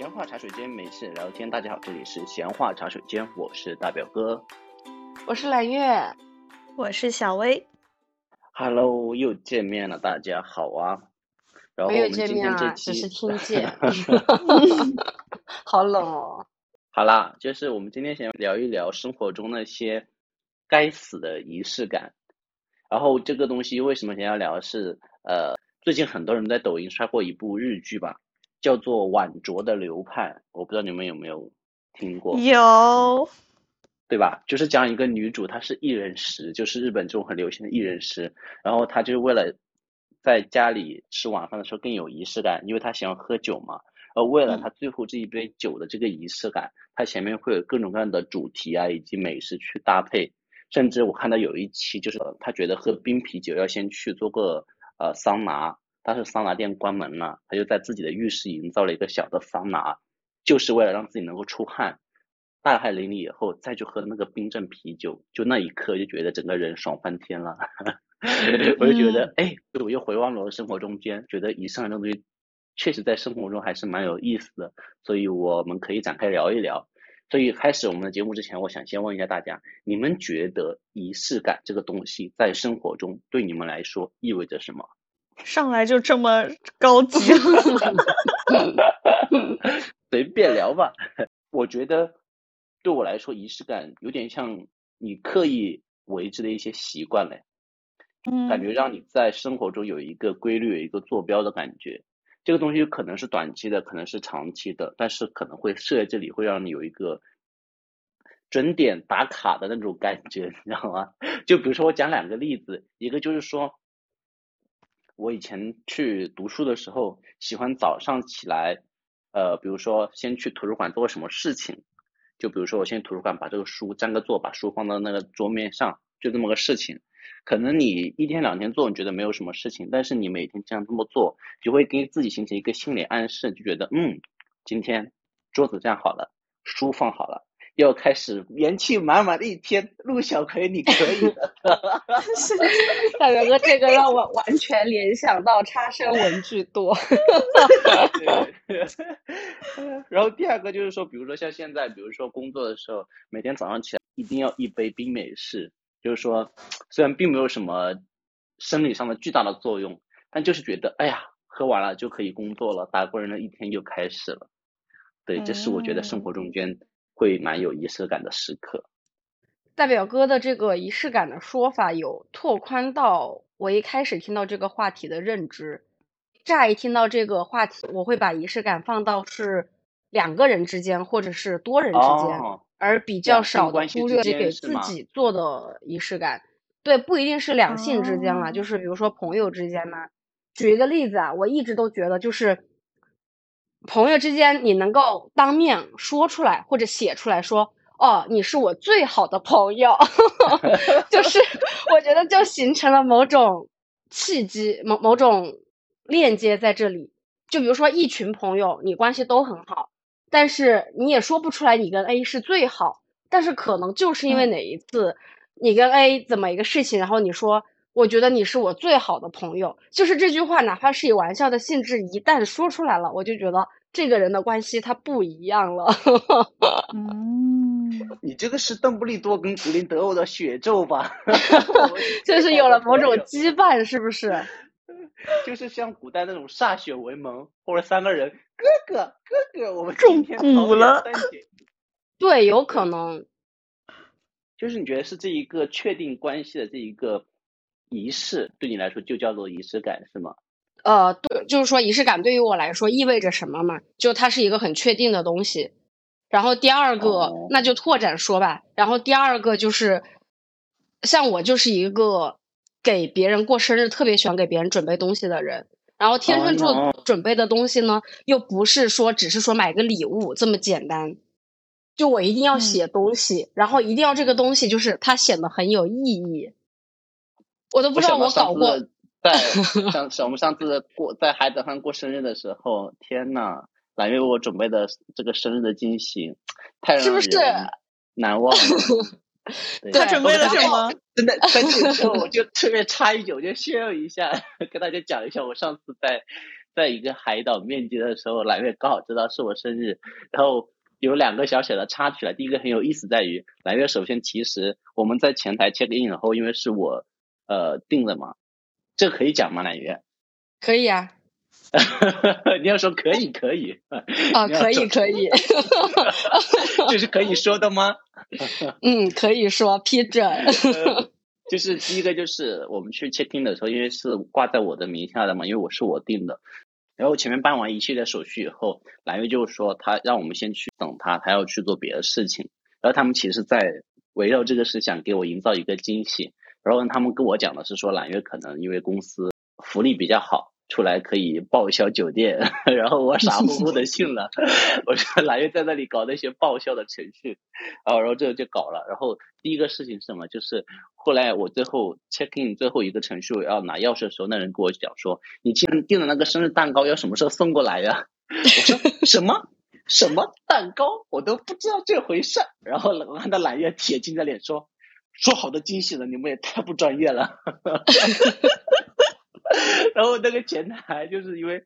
闲话茶水间，没事聊天。大家好，这里是闲话茶水间，我是大表哥，我是蓝月，我是小薇。Hello，又见面了，大家好啊。然后没有我们今见面啊，天这期只是听见。好冷哦。好啦，就是我们今天想聊一聊生活中那些该死的仪式感。然后这个东西为什么想要聊是呃，最近很多人在抖音刷过一部日剧吧，叫做《晚酌的流派》，我不知道你们有没有听过。有，对吧？就是讲一个女主，她是一人食，就是日本这种很流行的一人食。然后她就是为了在家里吃晚饭的时候更有仪式感，因为她喜欢喝酒嘛。而为了她最后这一杯酒的这个仪式感，她前面会有各种各样的主题啊，以及美食去搭配。甚至我看到有一期，就是她觉得喝冰啤酒要先去做个呃桑拿，但是桑拿店关门了，他就在自己的浴室营造了一个小的桑拿，就是为了让自己能够出汗。大汗淋漓以后，再去喝那个冰镇啤酒，就那一刻就觉得整个人爽翻天了。我就觉得，哎，我又回望了我的生活中间，觉得以上这种东西确实在生活中还是蛮有意思的，所以我们可以展开聊一聊。所以开始我们的节目之前，我想先问一下大家，你们觉得仪式感这个东西在生活中对你们来说意味着什么？上来就这么高级。随便聊吧。我觉得对我来说，仪式感有点像你刻意为之的一些习惯嘞，嗯感觉让你在生活中有一个规律、有一个坐标的感觉。这个东西可能是短期的，可能是长期的，但是可能会设在这里，会让你有一个准点打卡的那种感觉，你知道吗？就比如说我讲两个例子，一个就是说，我以前去读书的时候，喜欢早上起来，呃，比如说先去图书馆做个什么事情，就比如说我先去图书馆把这个书占个座，把书放到那个桌面上，就这么个事情。可能你一天两天做，你觉得没有什么事情，但是你每天这样这么做，就会给自己形成一个心理暗示，就觉得嗯，今天桌子站好了，书放好了，要开始元气满满的一天。陆小葵，你可以的。大表哥，这个让我完全联想到差生文具多。对，然后第二个就是说，比如说像现在，比如说工作的时候，每天早上起来一定要一杯冰美式，就是说虽然并没有什么生理上的巨大的作用，但就是觉得哎呀，喝完了就可以工作了，打工人的一天就开始了。对，这是我觉得生活中间会蛮有仪式感的时刻。大表哥的这个仪式感的说法有拓宽到我一开始听到这个话题的认知。乍一听到这个话题，我会把仪式感放到是两个人之间或者是多人之间，哦，而比较少的关系之忽略给自己做的仪式感。对，不一定是两性之间啦，哦就是比如说朋友之间嘛。举一个例子啊，我一直都觉得就是朋友之间，你能够当面说出来或者写出来说，哦，你是我最好的朋友，就是我觉得就形成了某种契机，某某种链接在这里。就比如说一群朋友，你关系都很好，但是你也说不出来你跟 A 是最好，但是可能就是因为哪一次你跟 A 怎么一个事情，然后你说我觉得你是我最好的朋友，就是这句话哪怕是以玩笑的性质，一旦说出来了，我就觉得这个人的关系他不一样了。嗯，你这个是邓布利多跟格林德沃的血咒吧？就是有了某种羁绊，是不是？就是像古代那种歃血为盟，或者三个人哥哥哥哥，我们中蛊了对，有可能。就是你觉得是这一个确定关系的这一个仪式，对你来说就叫做仪式感是吗？呃，对，就是说仪式感对于我来说意味着什么嘛？就它是一个很确定的东西。然后第二个，哦那就拓展说吧。然后第二个就是，像我就是一个给别人过生日特别喜欢给别人准备东西的人。然后天秤座哦准备的东西呢，又不是说只是说买个礼物这么简单。就我一定要嗯写东西，然后一定要这个东西就是它显得很有意义。我都不知道我搞过 在上上我们上次过在海岛上过生日的时候，天呐，蓝月为我准备的这个生日的惊喜，太让是不是人难忘 他准备了我什么？真的，在这个时候我就特别插一句，我就炫耀一下，跟大家讲一下我上次在在一个海岛面基的时候，蓝月刚好知道是我生日，然后有两个小小的插曲了。第一个很有意思在于，蓝月首先其实我们在前台 check in 然后，因为是我呃定了吗，这可以讲吗？蓝月？可以啊。你要说可以可以啊，可以可以，这是可以说的吗？嗯，可以说批准。就是第一个就是我们去 check in 的时候，因为是挂在我的名下的嘛，因为我是我定的。然后前面办完一系列手续以后，蓝月就说他让我们先去等他，他要去做别的事情。然后他们其实在围绕这个事想给我营造一个惊喜。然后他们跟我讲的是说，揽月可能因为公司福利比较好。出来可以报销酒店，然后我傻乎乎的信了。我说揽月在那里搞那些报销的程序，然后然后这个就搞了。然后第一个事情是什么？就是后来我最后 check in 最后一个程序要拿钥匙的时候，那人跟我讲说：“你今天订的那个生日蛋糕要什么时候送过来呀？” 我说：“什么什么蛋糕？我都不知道这回事。”然后看到揽月铁青着脸说：“说好的惊喜呢？你们也太不专业了。”然后那个前台就是因为，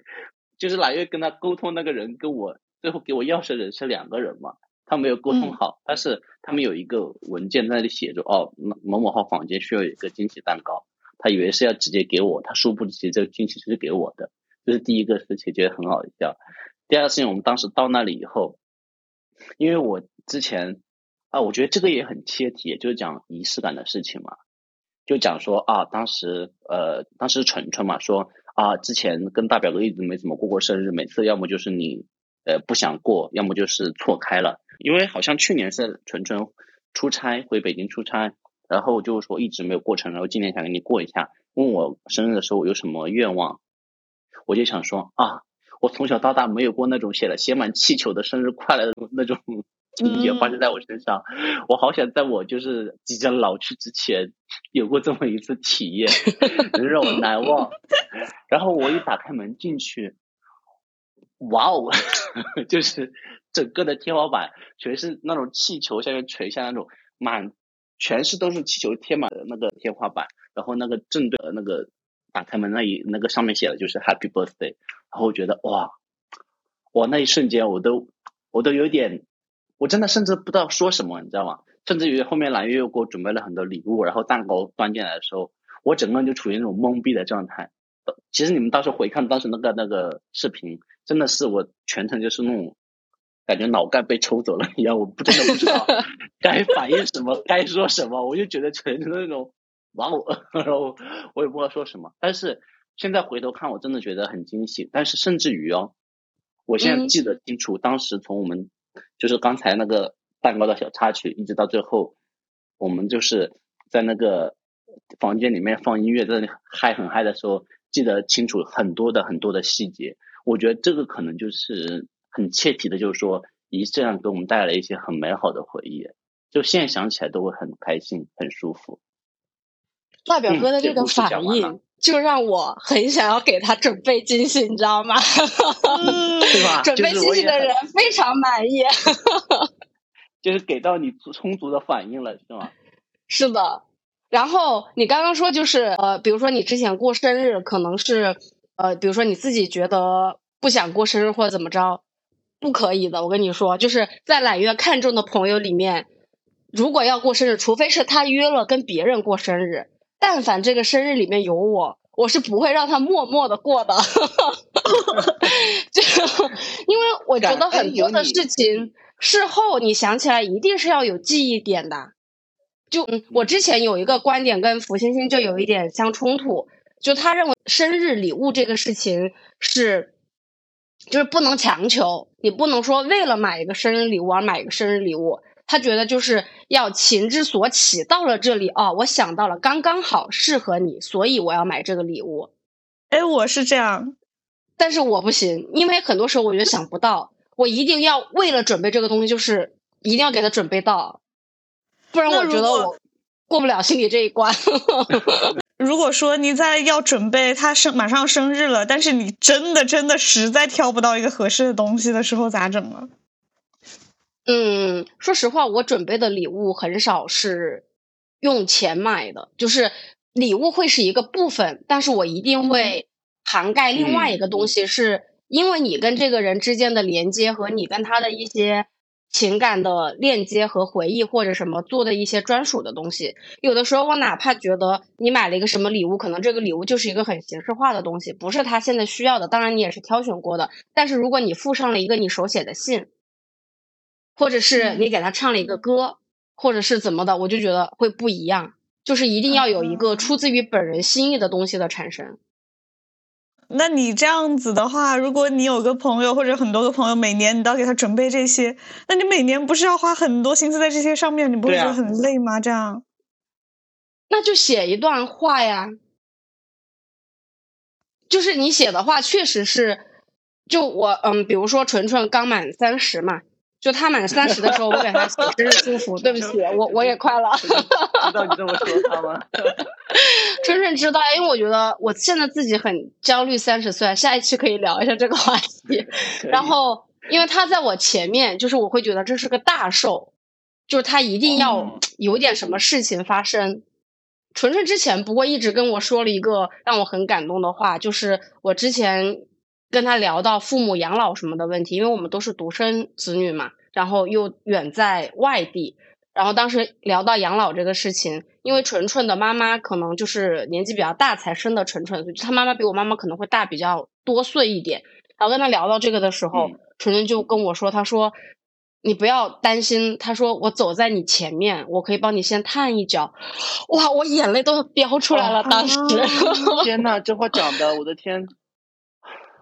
就是揽月跟他沟通那个人跟我最后给我钥匙的人是两个人嘛，他没有沟通好，但是他们有一个文件在那里写着哦，某某号房间需要有一个惊喜蛋糕，他以为是要直接给我，他殊不知这个惊喜是给我的，这是第一个事情，觉得很好笑。第二个事情，我们当时到那里以后，因为我之前啊，我觉得这个也很切题，就是讲仪式感的事情嘛。就讲说啊，当时呃，当时纯纯嘛说啊，之前跟大表哥一直没怎么过过生日，每次要么就是你呃不想过，要么就是错开了。因为好像去年是纯纯出差回北京出差，然后就是说一直没有过成，然后今年想跟你过一下，问我生日的时候有什么愿望，我就想说啊，我从小到大没有过那种写了写满气球的生日快乐的那种。情节发生在我身上，我好想在我就是即将老去之前，有过这么一次体验，能让我难忘。然后我一打开门进去，哇哦，就是整个的天花板全是那种气球下面垂下那种满，全是都是气球贴满的那个天花板。然后那个正对的那个打开门那一那个上面写的就是 Happy Birthday。然后我觉得哇，哇那一瞬间我都我都有点。我真的甚至不知道说什么，你知道吗？甚至于后面蓝月又给我准备了很多礼物，然后蛋糕端进来的时候，我整个人就处于那种懵逼的状态。其实你们到时候回看当时那个那个视频，真的是我全程就是那种感觉脑盖被抽走了一样，我不真的不知道 该反应什么，该说什么，我就觉得全程那种哇哦，然后我也不知道说什么。但是现在回头看，我真的觉得很惊喜。但是甚至于哦，我现在记得清楚，当时从我们。就是刚才那个蛋糕的小插曲，一直到最后，我们就是在那个房间里面放音乐，在那里嗨很嗨的时候，记得清楚很多的很多的细节。我觉得这个可能就是很切题的，就是说仪式上给我们带来一些很美好的回忆，就现在想起来都会很开心、很舒服。大表哥的这个反应。就让我很想要给他准备惊喜，你知道吗？对吧？准备惊喜的人非常满意，就是给到你充足的反应了，是吗？是的。然后你刚刚说，就是呃，比如说你之前过生日，可能是呃，比如说你自己觉得不想过生日或者怎么着，不可以的。我跟你说，就是在揽月看中的朋友里面，如果要过生日，除非是他约了跟别人过生日。但凡这个生日里面有我，我是不会让他默默的过的。就因为我觉得很多的事情事后你想起来一定是要有记忆点的。就我之前有一个观点跟福星星就有一点相冲突，就他认为生日礼物这个事情是，就是不能强求，你不能说为了买一个生日礼物而买一个生日礼物。他觉得就是要情之所起，到了这里哦，我想到了，刚刚好适合你，所以我要买这个礼物。哎，我是这样，但是我不行，因为很多时候我觉得想不到，我一定要为了准备这个东西，就是一定要给他准备到，不然我觉得我过不了心里这一关。如果说你在要准备他生马上生日了，但是你真的真的实在挑不到一个合适的东西的时候，咋整呢？嗯，说实话，我准备的礼物很少是用钱买的，就是礼物会是一个部分，但是我一定会涵盖另外嗯一个东西，是因为你跟这个人之间的连接和你跟他的一些情感的链接和回忆或者什么做的一些专属的东西。有的时候我哪怕觉得你买了一个什么礼物，可能这个礼物就是一个很形式化的东西，不是他现在需要的，当然你也是挑选过的。但是如果你附上了一个你手写的信，或者是你给他唱了一个歌，或者是怎么的，我就觉得会不一样。就是一定要有一个嗯出自于本人心意的东西的产生。那你这样子的话，如果你有个朋友或者很多个朋友，每年你都要给他准备这些，那你每年不是要花很多心思在这些上面，你不会觉得很累吗？这样，那就写一段话呀。就是你写的话，确实是，就我嗯，比如说纯纯刚满三十嘛，就他满三十的时候，我给他写生日祝福。对不起，我我也快了。知道你这么说他吗？纯纯知道，因为我觉得我现在自己很焦虑，三十岁，下一期可以聊一下这个话题。然后，因为他在我前面，就是我会觉得这是个大寿，就是他一定要嗯有点什么事情发生。纯纯之前不过一直跟我说了一个让我很感动的话，就是我之前跟他聊到父母养老什么的问题，因为我们都是独生子女嘛，然后又远在外地，然后当时聊到养老这个事情，因为纯纯的妈妈可能就是年纪比较大才生的纯纯，所以她妈妈比我妈妈可能会大比较多岁一点。然后跟他聊到这个的时候，嗯纯纯就跟我说，他说你不要担心，他说我走在你前面，我可以帮你先探一脚。哇，我眼泪都要飙出来了，当时。天呐，这话讲的，我的天，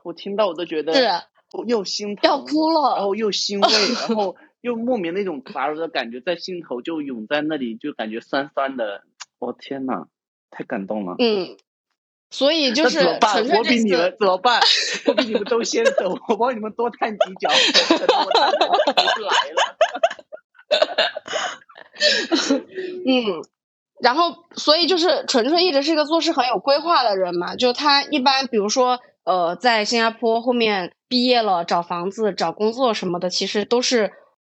我听到我都觉得是我又心疼，要哭了然后又欣慰，然 后又莫名那种杂糅的感觉在心头就涌在那里，就感觉酸酸的。我、天呐，太感动了。嗯，所以就是怎么办？我比你们，怎么办？我比你们都先走，我帮你们多探几脚，我来了。嗯，然后所以就是纯纯一直是一个做事很有规划的人嘛，就他一般比如说呃在新加坡后面毕业了找房子找工作什么的，其实都是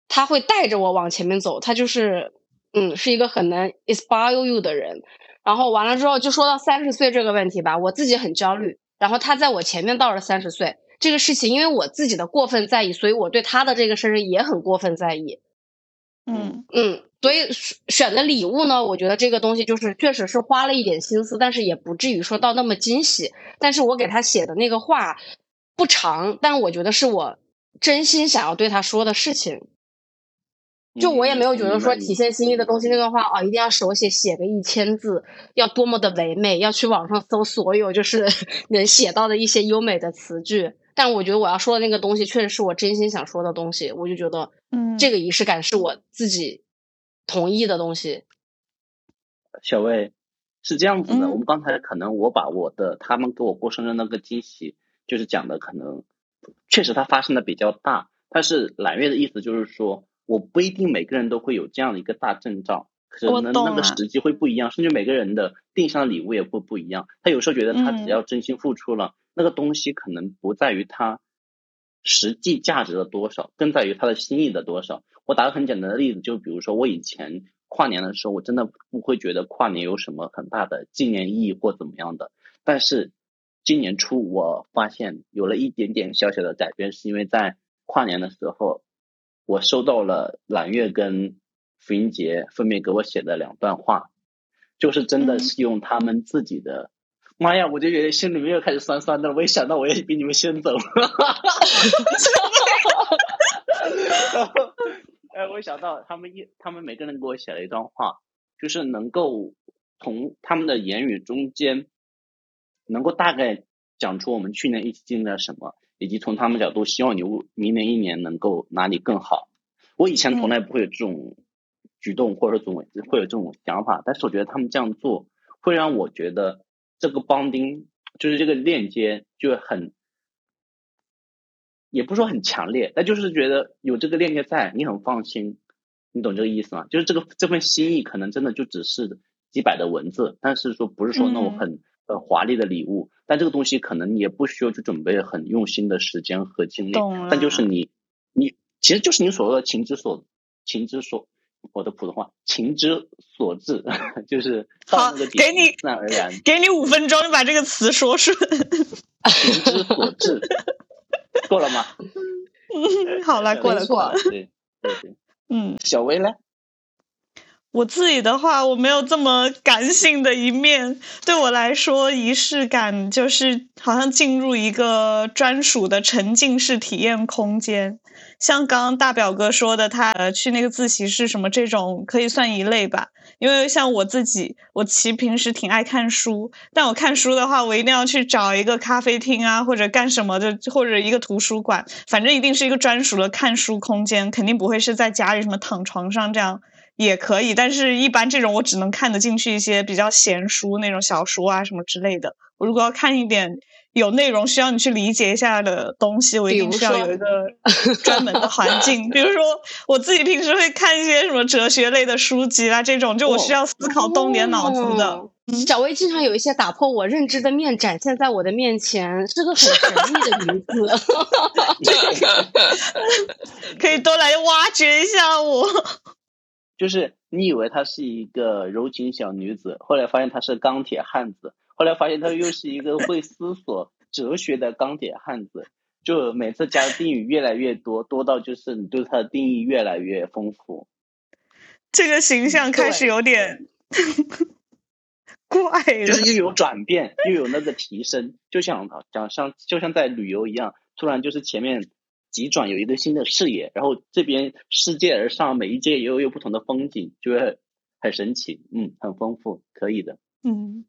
他会带着我往前面走，他就是嗯是一个很能 inspire you 的人。然后完了之后就说到三十岁这个问题吧，我自己很焦虑，然后他在我前面到了三十岁这个事情，因为我自己的过分在意，所以我对他的这个生日也很过分在意。嗯嗯，所以选选的礼物呢，我觉得这个东西就是确实是花了一点心思，但是也不至于说到那么惊喜。但是我给他写的那个话不长，但我觉得是我真心想要对他说的事情。就我也没有觉得说体现心意的东西，那段话啊，一定要手写写个一千字，要多么的唯美，要去网上搜所有就是 能写到的一些优美的词句。但我觉得我要说的那个东西，确实是我真心想说的东西，我就觉得嗯，这个仪式感是我自己同意的东西。小魏是这样子的，嗯我们刚才可能我把我的他们给我过生日那个惊喜，就是讲的可能确实它发生的比较大，但是揽月的意思就是说，我不一定每个人都会有这样的一个大阵仗，可能那个时机会不一样，甚至每个人的定向的礼物也会不一样。他有时候觉得他只嗯要真心付出了，那个东西可能不在于他实际价值的多少，更在于他的心意的多少。我打个很简单的例子，就比如说我以前跨年的时候，我真的不会觉得跨年有什么很大的纪念意义或怎么样的。但是今年初，我发现有了一点点小小的改变，是因为在跨年的时候，我收到了揽月跟福音杰分别给我写的两段话，就是真的嗯是用他们自己的。妈呀！我就觉得心里面又开始酸酸的了。我一想到我也比你们先走，然后，哎，我一想到他们一，他们每个人给我写了一段话，就是能够从他们的言语中间，能够大概讲出我们去年一起经历了什么，以及从他们角度希望你明年一年能够哪里更好。我以前从来不会有这种举动，或者说这种会有这种想法，但是我觉得他们这样做，会让我觉得这个邦丁就是这个链接就很，也不是说很强烈，但就是觉得有这个链接在，你很放心，你懂这个意思吗？就是这个这份心意可能真的就只是几百的文字，但是说不是说那种嗯很很华丽的礼物，但这个东西可能你也不需要去准备很用心的时间和精力，但就是你你其实就是你所说的情之所情之所。我的普通话，情之所至，就是到好那个点给你自然而然。给你五分钟，你把这个词说顺。情之所至，过了吗？嗯，好了，过了过了。对对对，嗯，小薇呢？我自己的话，我没有这么感性的一面。对我来说，仪式感就是好像进入一个专属的沉浸式体验空间。像刚刚大表哥说的，他呃去那个自习室什么这种，可以算一类吧。因为像我自己，我其平时挺爱看书，但我看书的话，我一定要去找一个咖啡厅啊，或者干什么的，或者一个图书馆，反正一定是一个专属的看书空间，肯定不会是在家里什么躺床上这样。也可以，但是一般这种我只能看得进去一些比较闲书那种小说啊什么之类的。我如果要看一点有内容需要你去理解一下的东西，我一定是要有一个 专门的环境。比如说我自己平时会看一些什么哲学类的书籍啊，这种就我需要思考动点脑子的。小薇经常有一些打破我认知的面展现在我的面前，是个很神秘的女子，可以多来挖掘一下我。就是你以为她是一个柔情小女子，后来发现她是钢铁汉子，后来发现他又是一个会思索哲学的钢铁汉子。就每次加的定语越来越多，多到就是你对他的定义越来越丰富。这个形象开始有点怪了，就是又有转变，又有那个提升，就像讲像就像在旅游一样，突然就是前面。急转有一个新的视野，然后这边世界而上，每一届又有不同的风景，就会很神奇，嗯，很丰富，可以的。嗯，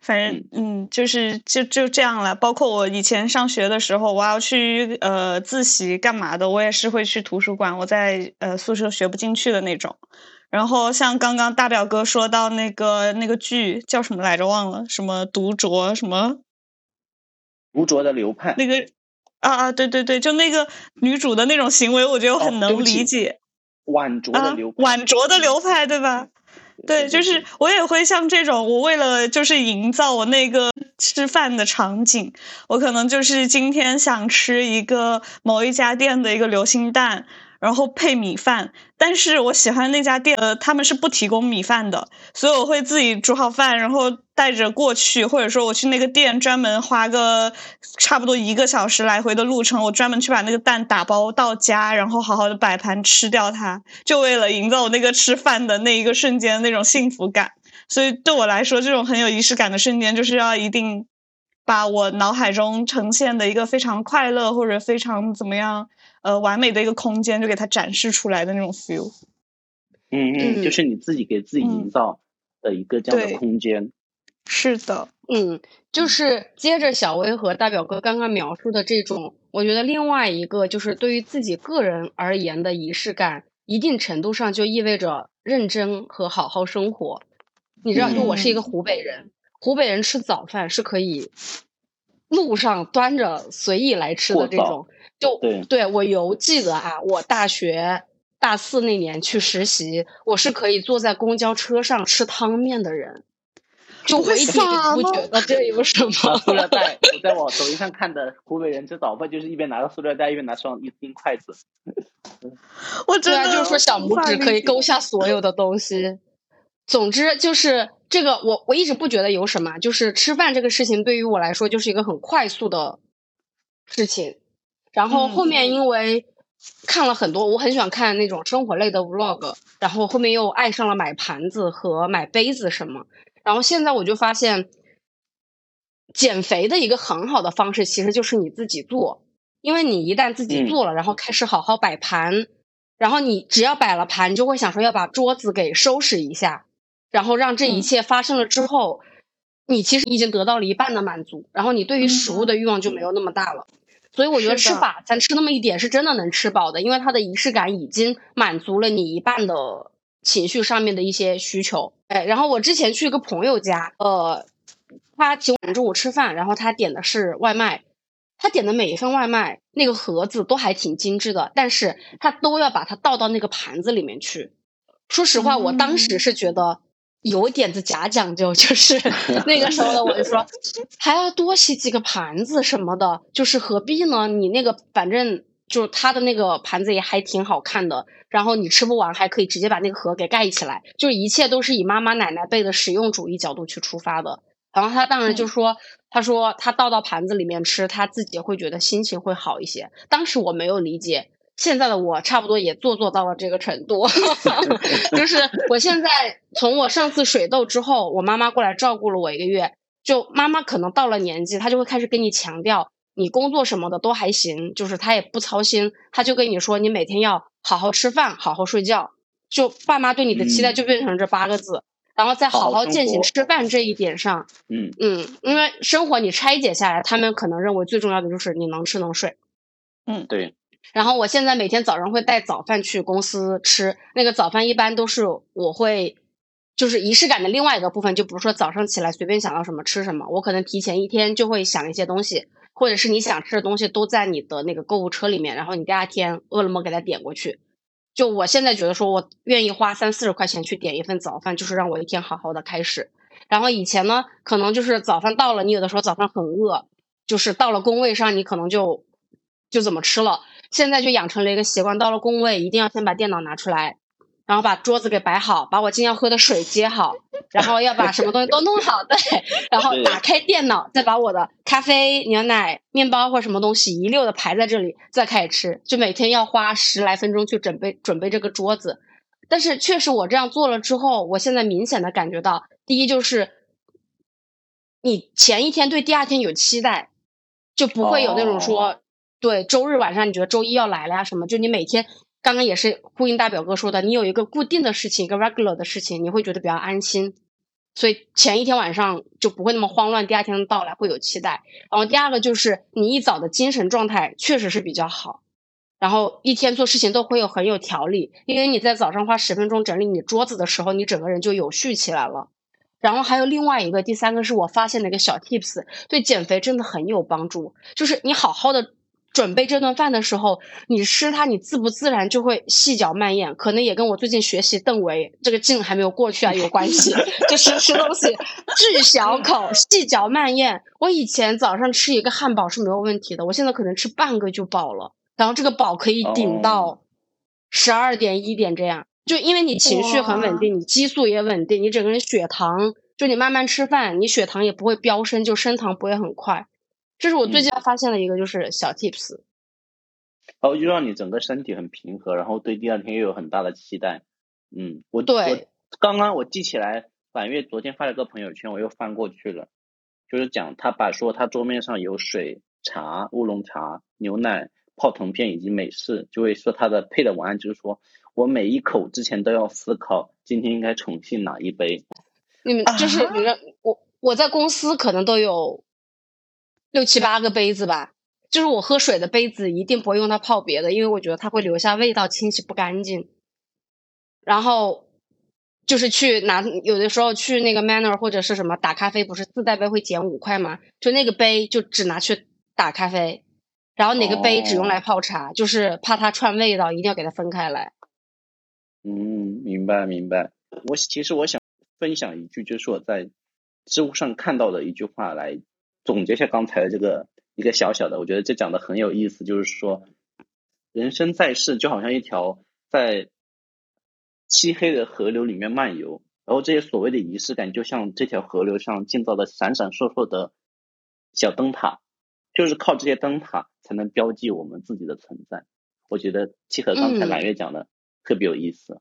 反正嗯，就是就就这样了。包括我以前上学的时候，我要去呃自习干嘛的，我也是会去图书馆。我在呃宿舍学不进去的那种。然后像刚刚大表哥说到那个那个剧叫什么来着，忘了，什么独酌什么，独酌的流派那个。啊啊，对对对，就那个女主的那种行为，我觉得我很能理解。晚酌的流晚酌的流派，对吧？对，就是我也会像这种，我为了就是营造我那个吃饭的场景，我可能就是今天想吃一个某一家店的一个流心蛋。然后配米饭，但是我喜欢那家店，呃，他们是不提供米饭的，所以我会自己煮好饭，然后带着过去，或者说我去那个店专门花个差不多一个小时来回的路程，我专门去把那个蛋打包到家，然后好好的摆盘吃掉它，就为了营造我那个吃饭的那一个瞬间那种幸福感。所以对我来说，这种很有仪式感的瞬间，就是要一定把我脑海中呈现的一个非常快乐或者非常怎么样。呃，完美的一个空间就给它展示出来的那种 feel，嗯嗯，就是你自己给自己营造的一个这样的空间。是的，嗯，就是接着小薇和大表哥刚刚描述的这种，我觉得另外一个就是对于自己个人而言的仪式感，一定程度上就意味着认真和好好生活。你知道，就我是一个湖北人，湖北人吃早饭是可以路上端着随意来吃的这种。就对，我犹记得啊，我大学大四那年去实习，我是可以坐在公交车上吃汤面的人，就我一点也不觉得这有什么。塑料袋，我在我抖音上看的湖北人吃早饭，就是一边拿着塑料袋，一边拿双一根筷子。我真的就是说小拇指可以勾下所有的东西。总之就是这个，我我一直不觉得有什么，就是吃饭这个事情对于我来说就是一个很快速的事情。然后后面因为看了很多，我很喜欢看那种生活类的 vlog，然后后面又爱上了买盘子和买杯子什么。然后现在我就发现，减肥的一个很好的方式其实就是你自己做，因为你一旦自己做了，然后开始好好摆盘，然后你只要摆了盘，你就会想说要把桌子给收拾一下，然后让这一切发生了之后，你其实已经得到了一半的满足，然后你对于食物的欲望就没有那么大了。所以我觉得吃法餐吃那么一点是真的能吃饱的，因为它的仪式感已经满足了你一半的情绪上面的一些需求。哎，然后我之前去一个朋友家，呃，他请我们中午吃饭，然后他点的是外卖，他点的每一份外卖那个盒子都还挺精致的，但是他都要把它倒到那个盘子里面去。说实话，我当时是觉得。有点子假讲究，就是 那个时候呢，我就说还要多洗几个盘子什么的，就是何必呢？你那个反正就是他的那个盘子也还挺好看的，然后你吃不完还可以直接把那个盒给盖起来，就是一切都是以妈妈奶奶辈的实用主义角度去出发的。然后他当时就说，他说他倒到盘子里面吃，他自己会觉得心情会好一些。当时我没有理解，现在的我差不多也做做到了这个程度，就是我现在从我上次水痘之后，我妈妈过来照顾了我一个月，就妈妈可能到了年纪，她就会开始跟你强调，你工作什么的都还行，就是她也不操心，她就跟你说，你每天要好好吃饭，好好睡觉。就爸妈对你的期待就变成这八个字。然后在好好践行吃饭这一点上，嗯嗯，因为生活你拆解下来，他们可能认为最重要的就是你能吃能睡，嗯对。然后我现在每天早上会带早饭去公司吃，那个早饭一般都是我会，就是仪式感的另外一个部分，就比如说早上起来随便想到什么吃什么，我可能提前一天就会想一些东西，或者是你想吃的东西都在你的那个购物车里面，然后你第二天饿了么给它点过去。就我现在觉得，说我愿意花三四十块钱去点一份早饭，就是让我一天好好的开始。然后以前呢，可能就是早饭到了，你有的时候早上很饿，就是到了工位上，你可能就就怎么吃了。现在就养成了一个习惯，到了工位一定要先把电脑拿出来。然后把桌子给摆好，把我今天要喝的水接好，然后要把什么东西都弄好，对，然后打开电脑，再把我的咖啡、牛奶、面包或什么东西一溜的排在这里，再开始吃。就每天要花十来分钟去准备准备这个桌子。但是确实我这样做了之后，我现在明显的感觉到，第一就是你前一天对第二天有期待，就不会有那种说，对周日晚上你觉得周一要来了呀什么，就你每天。刚刚也是呼应大表哥说的，你有一个固定的事情，一个 regular 的事情，你会觉得比较安心，所以前一天晚上就不会那么慌乱，第二天的到来会有期待。然后第二个就是你一早的精神状态确实是比较好，然后一天做事情都会有很有条理，因为你在早上花十分钟整理你桌子的时候，你整个人就有序起来了。然后还有另外一个，第三个是我发现的一个小 tips，对减肥真的很有帮助，就是你好好的。准备这顿饭的时候，你吃它，你自不自然就会细嚼慢咽，可能也跟我最近学习邓为这个劲还没有过去啊有关系。就是吃东西巨小口，细嚼慢咽。我以前早上吃一个汉堡是没有问题的，我现在可能吃半个就饱了，然后这个饱可以顶到十二点一点这样。就因为你情绪很稳定，你激素也稳定，你整个人血糖就你慢慢吃饭，你血糖也不会飙升，就升糖不会很快。这是我最近发现的一个，就是小 tips，然后就让你整个身体很平和，然后对第二天又有很大的期待。嗯，我对刚刚我记起来，婉月昨天发了个朋友圈，我又翻过去了，就是讲他把说他桌面上有水、茶、乌龙茶、牛奶、泡腾片以及美式，就会说他的配的文案就是说我每一口之前都要思考今天应该宠幸哪一杯。你们就是你们我我在公司可能都有。六七八个杯子吧，就是我喝水的杯子一定不会用它泡别的，因为我觉得它会留下味道，清洗不干净。然后就是去拿，有的时候去那个 Manner 或者是什么打咖啡，不是自带杯会减五块吗？就那个杯就只拿去打咖啡，然后哪个杯只用来泡茶，就是怕它串味道，一定要给它分开来。嗯，明白明白。我其实我想分享一句，就是我在知乎上看到的一句话来。总结一下刚才的这个一个小小的，我觉得这讲的很有意思，就是说，人生在世就好像一条在漆黑的河流里面漫游，然后这些所谓的仪式感，就像这条河流上建造的闪闪烁烁的小灯塔，就是靠这些灯塔才能标记我们自己的存在。我觉得契合刚才蓝月讲的特别有意思。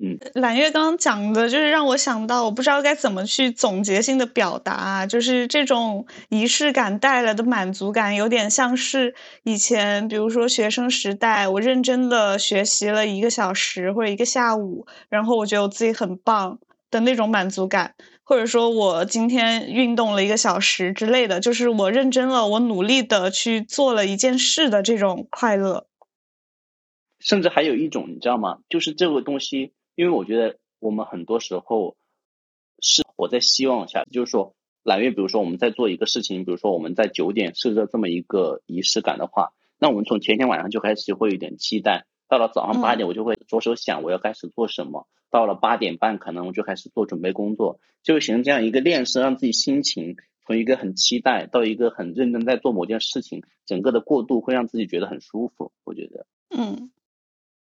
嗯，揽月刚刚讲的，就是让我想到，我不知道该怎么去总结性的表达，就是这种仪式感带来的满足感，有点像是以前，比如说学生时代，我认真的学习了一个小时或者一个下午，然后我觉得我自己很棒的那种满足感，或者说我今天运动了一个小时之类的，就是我认真了，我努力的去做了一件事的这种快乐。甚至还有一种，你知道吗？就是这个东西。因为我觉得我们很多时候是活在希望下，就是说，揽月，比如说我们在做一个事情，比如说我们在九点设置这么一个仪式感的话，那我们从前天晚上就开始会有点期待，到了早上八点我就会着手想我要开始做什么，到了八点半可能我就开始做准备工作，就会形成这样一个链式，让自己心情从一个很期待到一个很认真在做某件事情，整个的过渡会让自己觉得很舒服。我觉得，嗯，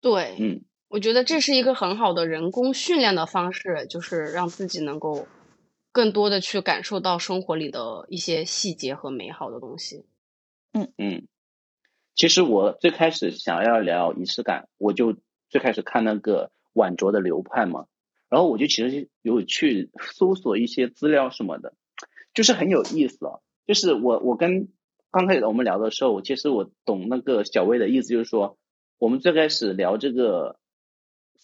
对，嗯。我觉得这是一个很好的人工训练的方式，就是让自己能够更多的去感受到生活里的一些细节和美好的东西。嗯嗯，其实我最开始想要聊仪式感，我就最开始看那个晚酌的流派嘛，然后我就其实有去搜索一些资料什么的，就是很有意思啊。就是我我跟刚开始我们聊的时候，其实我懂那个小薇的意思，就是说我们最开始聊这个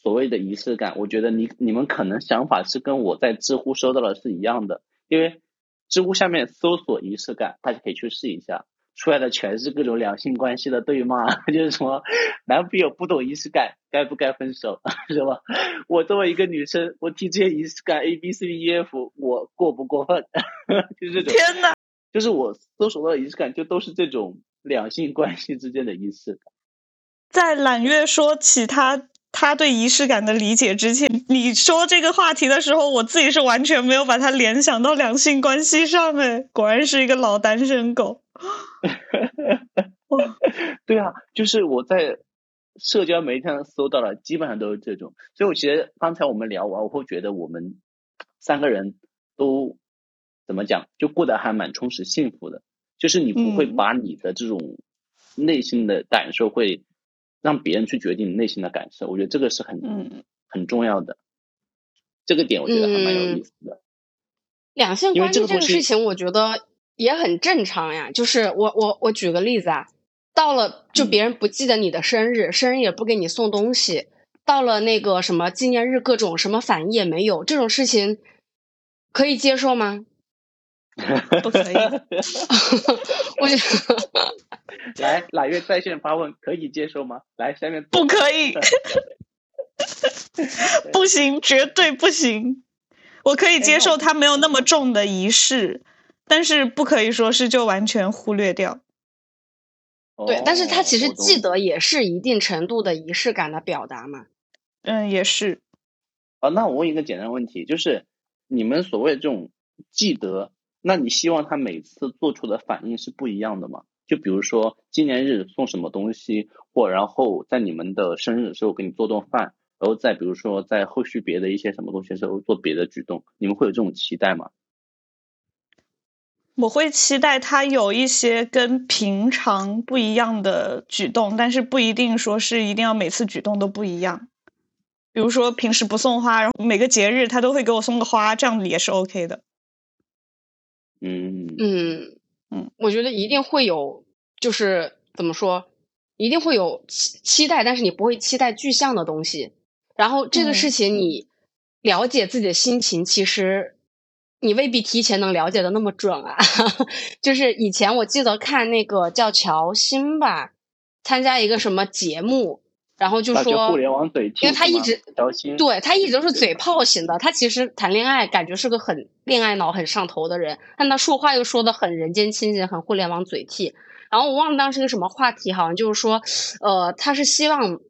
所谓的仪式感，我觉得你你们可能想法是跟我在知乎收到的是一样的，因为知乎下面搜索仪式感，大家可以去试一下。出来的全是各种两性关系的对骂，就是什么男朋友不懂仪式感，该不该分手，是吧？我作为一个女生，我提这些仪式感 A B C D E F，我过不过分？就是这种。天呐，就是我搜索到的仪式感，就都是这种两性关系之间的仪式感。在揽月说起他他对仪式感的理解之前，你说这个话题的时候，我自己是完全没有把它联想到两性关系上哎，果然是一个老单身狗。对啊，就是我在社交媒体上搜到了，基本上都是这种。所以我其实刚才我们聊完，我会觉得我们三个人都怎么讲，就过得还蛮充实、幸福的。就是你不会把你的这种内心的感受，会让别人去决定你内心的感受。我觉得这个是很很重要的。这个点我觉得还蛮有意思的。两性关系这个事情，我觉得。也很正常呀，就是我我我举个例子啊，到了就别人不记得你的生日，生日也不给你送东西，到了那个什么纪念日，各种什么反应也没有，这种事情可以接受吗？不可以。我来揽月在线发问，可以接受吗？来下面不可以，不行，绝对不行。我可以接受他没有那么重的仪式。但是不可以说是就完全忽略掉，对，但是他其实记得也是一定程度的仪式感的表达嘛。嗯，也是。啊，那我问一个简单问题，就是你们所谓这种记得，那你希望他每次做出的反应是不一样的吗？就比如说纪念日送什么东西，或然后在你们的生日的时候给你做顿饭，然后再比如说在后续别的一些什么东西时候做别的举动，你们会有这种期待吗？我会期待他有一些跟平常不一样的举动，但是不一定说是一定要每次举动都不一样。比如说平时不送花，然后每个节日他都会给我送个花，这样也是 OK 的。嗯嗯嗯，我觉得一定会有，就是怎么说，一定会有期期待，但是你不会期待具象的东西。然后这个事情你了解自己的心情，其实。你未必提前能了解的那么准啊，就是以前我记得看那个叫乔欣吧，参加一个什么节目，然后就说，互联网嘴，因为他一直，对他一直都是嘴炮型的，他其实谈恋爱感觉是个很恋爱脑很上头的人，但他说话又说的很人间清醒，很互联网嘴替。然后我忘了当时一个什么话题，好像就是说，呃，他是希望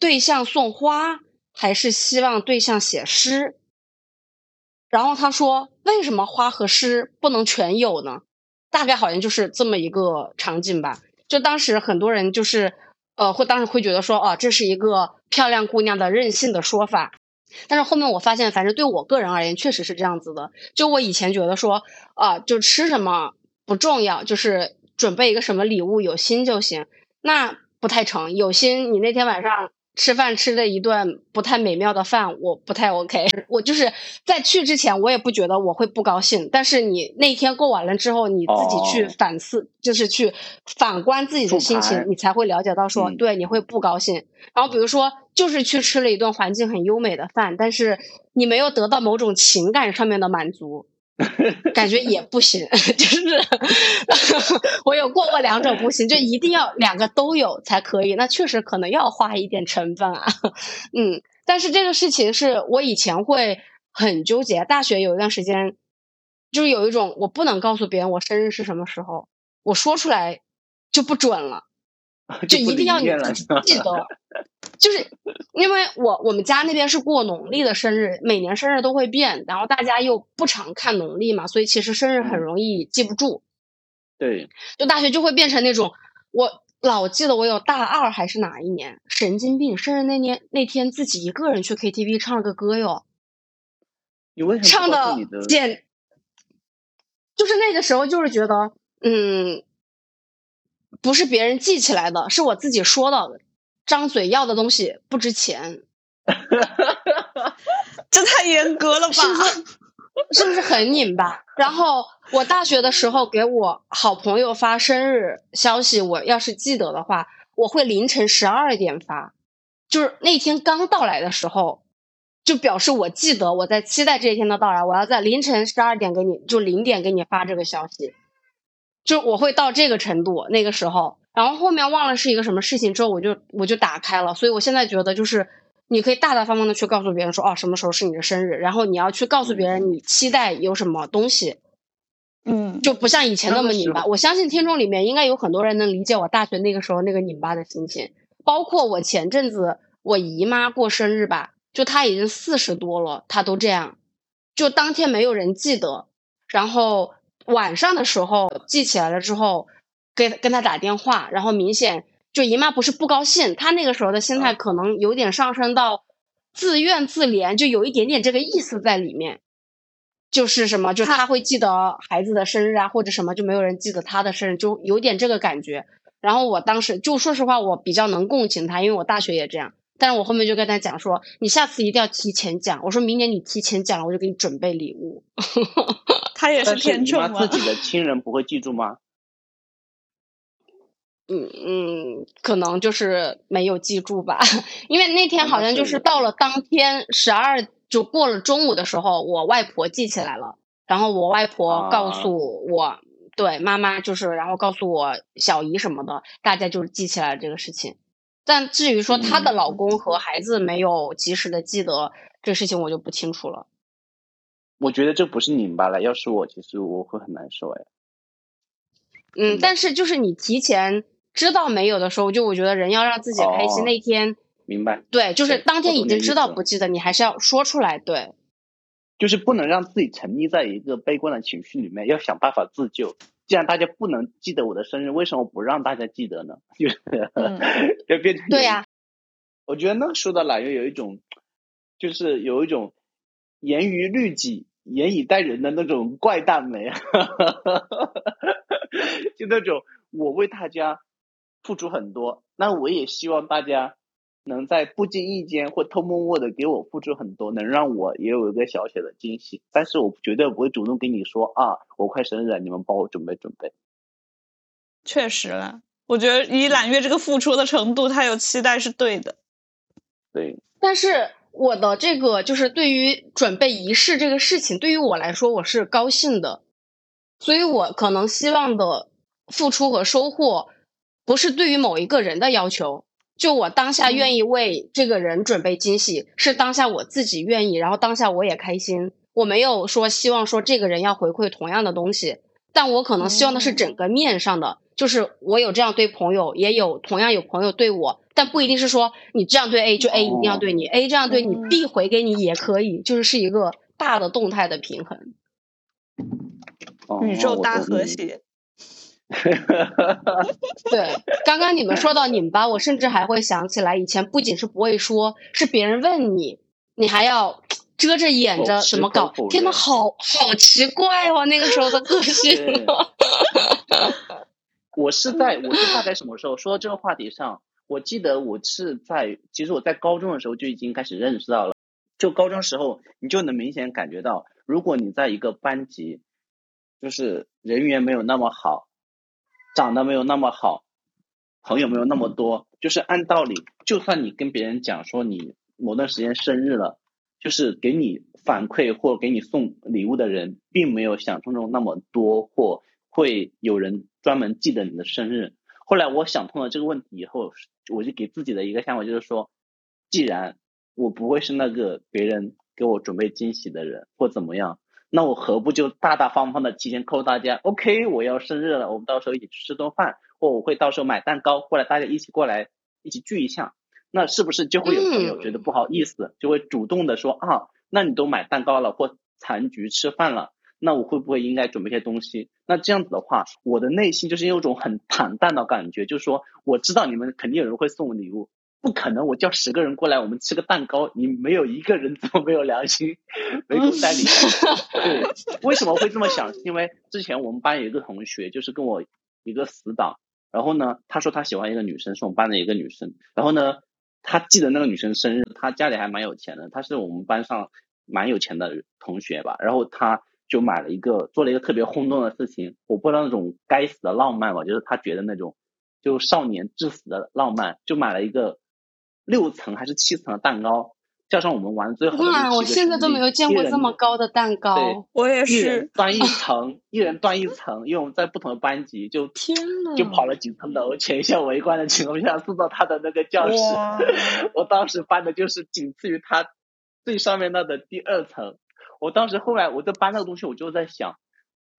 对象送花，还是希望对象写诗？然后他说：“为什么花和诗不能全有呢？”大概好像就是这么一个场景吧。就当时很多人就是，呃，会当时会觉得说：“哦，这是一个漂亮姑娘的任性的说法。”但是后面我发现，反正对我个人而言，确实是这样子的。就我以前觉得说，啊，就吃什么不重要，就是准备一个什么礼物有心就行。那不太成，有心你那天晚上。吃饭吃的一顿不太美妙的饭，我不太 OK。我就是在去之前，我也不觉得我会不高兴。但是你那一天过完了之后，你自己去反思，就是去反观自己的心情，你才会了解到说，对，你会不高兴。然后比如说，就是去吃了一顿环境很优美的饭，但是你没有得到某种情感上面的满足。感觉也不行，就是 我有过过两种不行，就一定要两个都有才可以。那确实可能要花一点成分啊，嗯。但是这个事情是我以前会很纠结，大学有一段时间，就是有一种我不能告诉别人我生日是什么时候，我说出来就不准了。就一定要你记得，就是因为我我们家那边是过农历的生日，每年生日都会变，然后大家又不常看农历嘛，所以其实生日很容易记不住。对，就大学就会变成那种，我老记得我有大二还是哪一年，神经病，生日那年那天自己一个人去 KTV 唱了个歌哟。你为什么唱的？简，就是那个时候就是觉得，嗯，不是别人记起来的，是我自己说到的，张嘴要的东西不值钱，这太严格了吧？是不是？是不是很拧巴？然后我大学的时候给我好朋友发生日消息，我要是记得的话，我会凌晨十二点发，就是那天刚到来的时候，就表示我记得我在期待这一天的到来，我要在凌晨十二点给你，就零点给你发这个消息，就我会到这个程度。那个时候，然后后面忘了是一个什么事情之后，我就我就打开了，所以我现在觉得就是。你可以大大方方的去告诉别人说，哦，什么时候是你的生日，然后你要去告诉别人你期待有什么东西，嗯，就不像以前那么拧巴。我相信听众里面应该有很多人能理解我大学那个时候那个拧巴的心情，包括我前阵子我姨妈过生日吧，就她已经四十多了，她都这样，就当天没有人记得，然后晚上的时候记起来了之后，给跟他打电话，然后明显。就姨妈不是不高兴，她那个时候的心态可能有点上升到自怨自怜，就有一点点这个意思在里面。就是什么，就她会记得孩子的生日啊，或者什么，就没有人记得她的生日，就有点这个感觉。然后我当时就说实话，我比较能共情她，因为我大学也这样。但是我后面就跟他讲说，你下次一定要提前讲。我说明年你提前讲了，我就给你准备礼物。他也是天秤嘛姨妈自。己的亲人不会记住吗？嗯嗯，可能就是没有记住吧，因为那天哦好像就是到了当天十二就过了中午的时候，我外婆记起来了，然后我外婆告啊诉我，对妈妈就是，然后告诉我小姨什么的，大家就是记起来了这个事情。但至于说她的老公和孩子没有及时的记得这个事情，我就不清楚了。我觉得这不是拧巴了，要是我，其实我会很难受哎。嗯，嗯但是就是你提前知道没有的时候，就我觉得人要让自己开心，哦那天。明白，对，就是当天已经知道不记得，你还是要说出来。对，就是不能让自己沉溺在一个悲观的情绪里面，要想办法自救。既然大家不能记得我的生日，为什么不让大家记得呢？就是、嗯。要变成对呀、我觉得那个时候的懒月有一种，就是有一种严于律己、严以待人的那种怪诞美，就那种我为大家付出很多，那我也希望大家能在不经意间或偷摸摸的给我付出很多，能让我也有一个小小的惊喜。但是我绝对不会主动跟你说啊，我快生日了，你们帮我准备准备。确实了，我觉得以揽月这个付出的程度，他有期待是对的。对，但是我的这个就是对于准备仪式这个事情，对于我来说我是高兴的，所以我可能希望的付出和收获，不是对于某一个人的要求。就我当下愿意为这个人准备惊喜，是当下我自己愿意，然后当下我也开心。我没有说希望说这个人要回馈同样的东西，但我可能希望的是整个面上的，就是我有这样对朋友，也有同样有朋友对我，但不一定是说你这样对 A 就 A 一定要对你、a 这样对你嗯，B 回给你也可以，就是是一个大的动态的平衡。哦、宇宙大和谐。对，刚刚你们说到拧巴，我甚至还会想起来，以前不仅是不会说，是别人问你，你还要遮着掩着口怎么搞？天呐，好好奇怪哦，那个时候的个性。对 我是在我是大概 什么时候说到这个话题上？我记得我是在，其实我在高中的时候就已经开始认识到了，就高中时候你就能明显感觉到，如果你在一个班级，就是人缘没有那么好，长得没有那么好，朋友没有那么多，就是按道理，就算你跟别人讲说你某段时间生日了，就是给你反馈或给你送礼物的人，并没有想象中那么多，或会有人专门记得你的生日。后来我想通了这个问题以后，我就给自己的一个想法就是说，既然我不会是那个别人给我准备惊喜的人或怎么样，那我何不就大大方方的提前扣大家，OK，我要生日了，我们到时候一起去吃顿饭，或我会到时候买蛋糕，或者大家一起过来一起聚一下，那是不是就会有朋友觉得不好意思，就会主动的说啊，那你都买蛋糕了或残局吃饭了。那我会不会应该准备些东西？那这样子的话，我的内心就是有种很坦荡的感觉，就是说我知道你们肯定有人会送我礼物，不可能，我叫十个人过来，我们吃个蛋糕，你没有一个人 这么没有良心，没狗在里。对，为什么会这么想？因为之前我们班有一个同学，就是跟我一个死党，然后呢，他说他喜欢一个女生，是我们班的一个女生，然后呢，他记得那个女生生日，他家里还蛮有钱的，他是我们班上蛮有钱的同学吧，然后他就买了一个，做了一个特别轰动的事情，我不知道那种该死的浪漫吧，就是他觉得那种就少年至死的浪漫，就买了一个六层还是七层的蛋糕，加上我们玩最好的六七哇，我现在都没有见过这么高的蛋糕。我也一人是，端一 层，一人端一层，因为我们在不同的班级，就天呐，就跑了几层楼，全校围观的情况下送到他的那个教室。我当时搬的就是仅次于他最上面那的第二层。我当时后来我在搬那个东西，我就在想，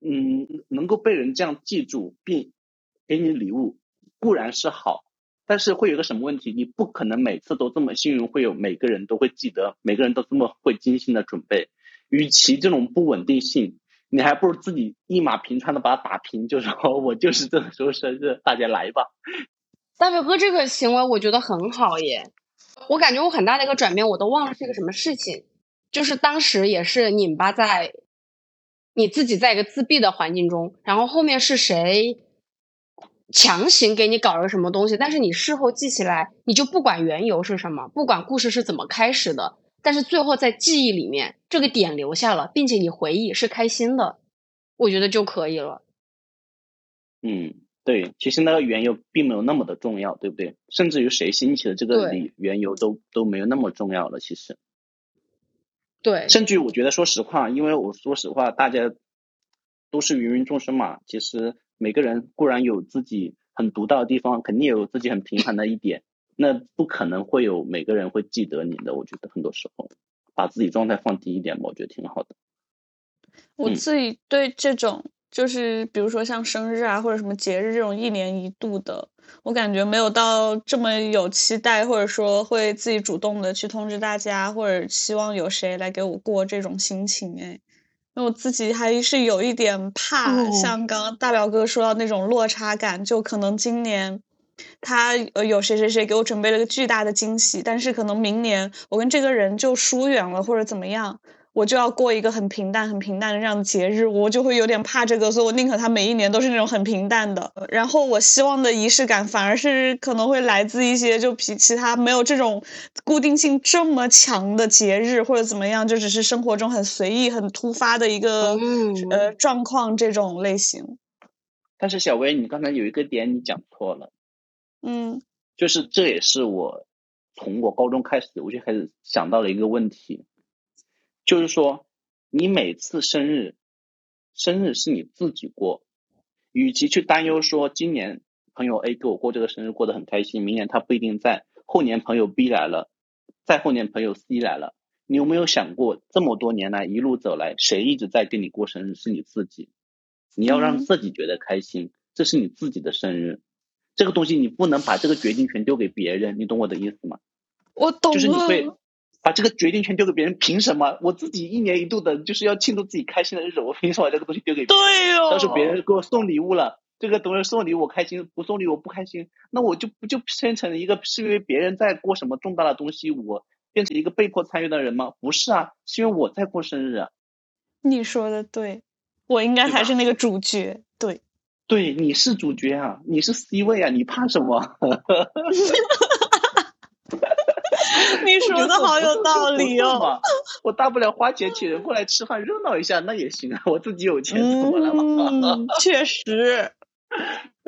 嗯，能够被人这样记住并给你礼物，固然是好，但是会有个什么问题？你不可能每次都这么幸运，会有每个人都会记得，每个人都这么会精心的准备。与其这种不稳定性，你还不如自己一马平川的把它打平，就说我就是这个时候生日，大家来吧。大表哥这个行为我觉得很好耶，我感觉我很大的一个转变，我都忘了是一个什么事情，就是当时也是拧巴在你自己在一个自闭的环境中，然后后面是谁强行给你搞了个什么东西，但是你事后记起来，你就不管缘由是什么，不管故事是怎么开始的，但是最后在记忆里面这个点留下了，并且你回忆是开心的，我觉得就可以了。嗯，对，其实那个缘由并没有那么的重要，对不对？甚至于谁兴起的这个对理缘由都都没有那么重要了。其实，对，甚至于我觉得，说实话，因为我说实话，大家都是芸芸众生嘛，其实每个人固然有自己很独到的地方，肯定也有自己很平凡的一点，那不可能会有每个人会记得你的。我觉得很多时候，把自己状态放低一点吧，我觉得挺好的。我嗯自己对这种就是比如说像生日啊或者什么节日这种一年一度的，我感觉没有到这么有期待，或者说会自己主动的去通知大家，或者希望有谁来给我过这种心情哎。因为我自己还是有一点怕，哦。像刚刚大表哥说到那种落差感，就可能今年他呃有谁谁谁给我准备了个巨大的惊喜，但是可能明年我跟这个人就疏远了或者怎么样，我就要过一个很平淡、很平淡的这样的节日，我就会有点怕这个，所以我宁可他每一年都是那种很平淡的。然后我希望的仪式感反而是可能会来自一些就比其他没有这种固定性这么强的节日或者怎么样，就只是生活中很随意、很突发的一个、嗯呃状况这种类型。但是小薇，你刚才有一个点你讲错了。嗯就是这也是我从我高中开始，我就开始想到了一个问题，就是说你每次生日，生日是你自己过，与其去担忧说今年朋友 A 给我过这个生日过得很开心，明年他不一定在，后年朋友 B 来了，再后年朋友 C 来了，你有没有想过这么多年来一路走来，谁一直在跟你过生日是你自己，你要让嗯自己觉得开心，这是你自己的生日。这个东西你不能把这个决定权丢给别人，你懂我的意思吗？我懂就是你了。会把这个决定权丢给别人，凭什么？我自己一年一度的就是要庆祝自己开心的日子，我凭什么把这个东西丢给别人？对哦，到时候别人给我送礼物了，这个东西送礼物我开心，不送礼物我不开心，那我就不就变成了一个是因为别人在过什么重大的东西，我变成一个被迫参与的人吗？不是啊，是因为我在过生日啊。你说的对，我应该对吧才是那个主角。对，对，你是主角啊，你是 C 位啊，你怕什么？你说的好有道理哦。嘛，我大不了花钱请人过来吃饭热闹一下，那也行啊，我自己有钱怎么了嘛？嗯，确实，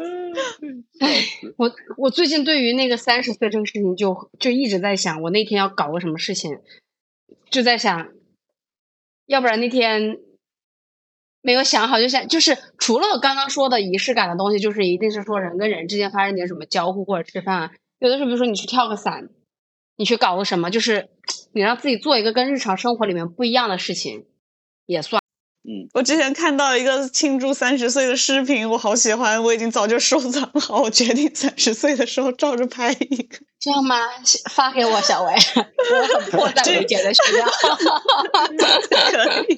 笑死我我最近对于那个三十岁这个事情就就一直在想，我那天要搞个什么事情，就在想，要不然那天没有想好，就想就是除了刚刚说的仪式感的东西，就是一定是说人跟人之间发生点什么交互或者吃饭啊，有的时候比如说你去跳个伞，你去搞个什么，就是你让自己做一个跟日常生活里面不一样的事情，也算。嗯，我之前看到一个庆祝三十岁的视频，我好喜欢，我已经早就收藏好，我决定三十岁的时候照着拍一个。这样吗？发给我，小维，我很迫在眉睫的需要。可以，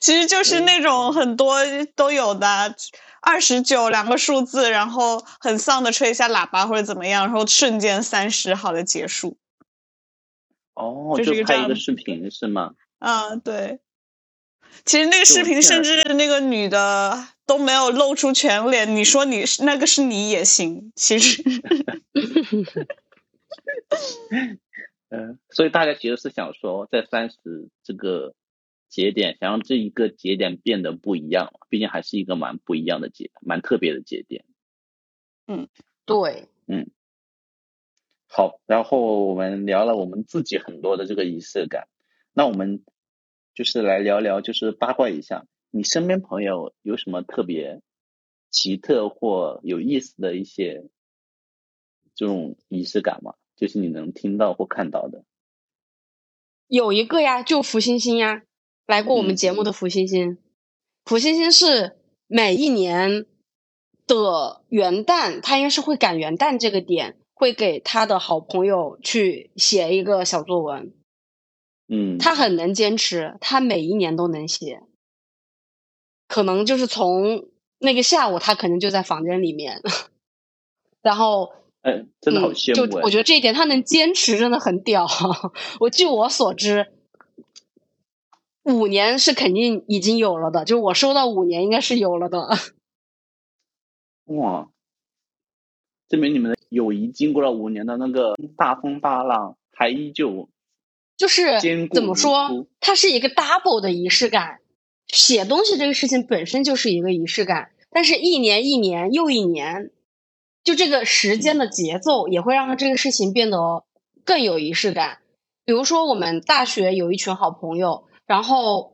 其实就是那种很多都有的，二十九两个数字，然后很丧的吹一下喇叭或者怎么样，然后瞬间三十好的结束。哦，就是一个这样拍一个视频是吗？啊，对。其实那个视频，甚至那个女的都没有露出全脸。你说你是那个是你也行，其实 嗯，所以大家其实是想说，在三十这个节点，想让这一个节点变得不一样，毕竟还是一个蛮不一样的节，蛮特别的节点。嗯对，嗯好，然后我们聊了我们自己很多的这个仪式感，那我们就是来聊聊，就是八卦一下，你身边朋友有什么特别奇特或有意思的一些这种仪式感吗？就是你能听到或看到的。有一个呀，就福星星呀，来过我们嗯节目的福星星。福星星是每一年的元旦，他应该是会赶元旦这个点，会给他的好朋友去写一个小作文。嗯，他很能坚持，他每一年都能写。可能就是从那个下午，他可能就在房间里面，然后哎，真的好羡慕就、我觉得这一点他能坚持真的很屌。我据我所知，五年是肯定已经有了的，就我收到五年应该是有了的。哇，证明你们的友谊经过了五年的那个大风大浪，还依旧就是怎么说，它是一个 double 的仪式感。写东西这个事情本身就是一个仪式感，但是一年一年又一年，就这个时间的节奏也会让它这个事情变得更有仪式感。比如说，我们大学有一群好朋友，然后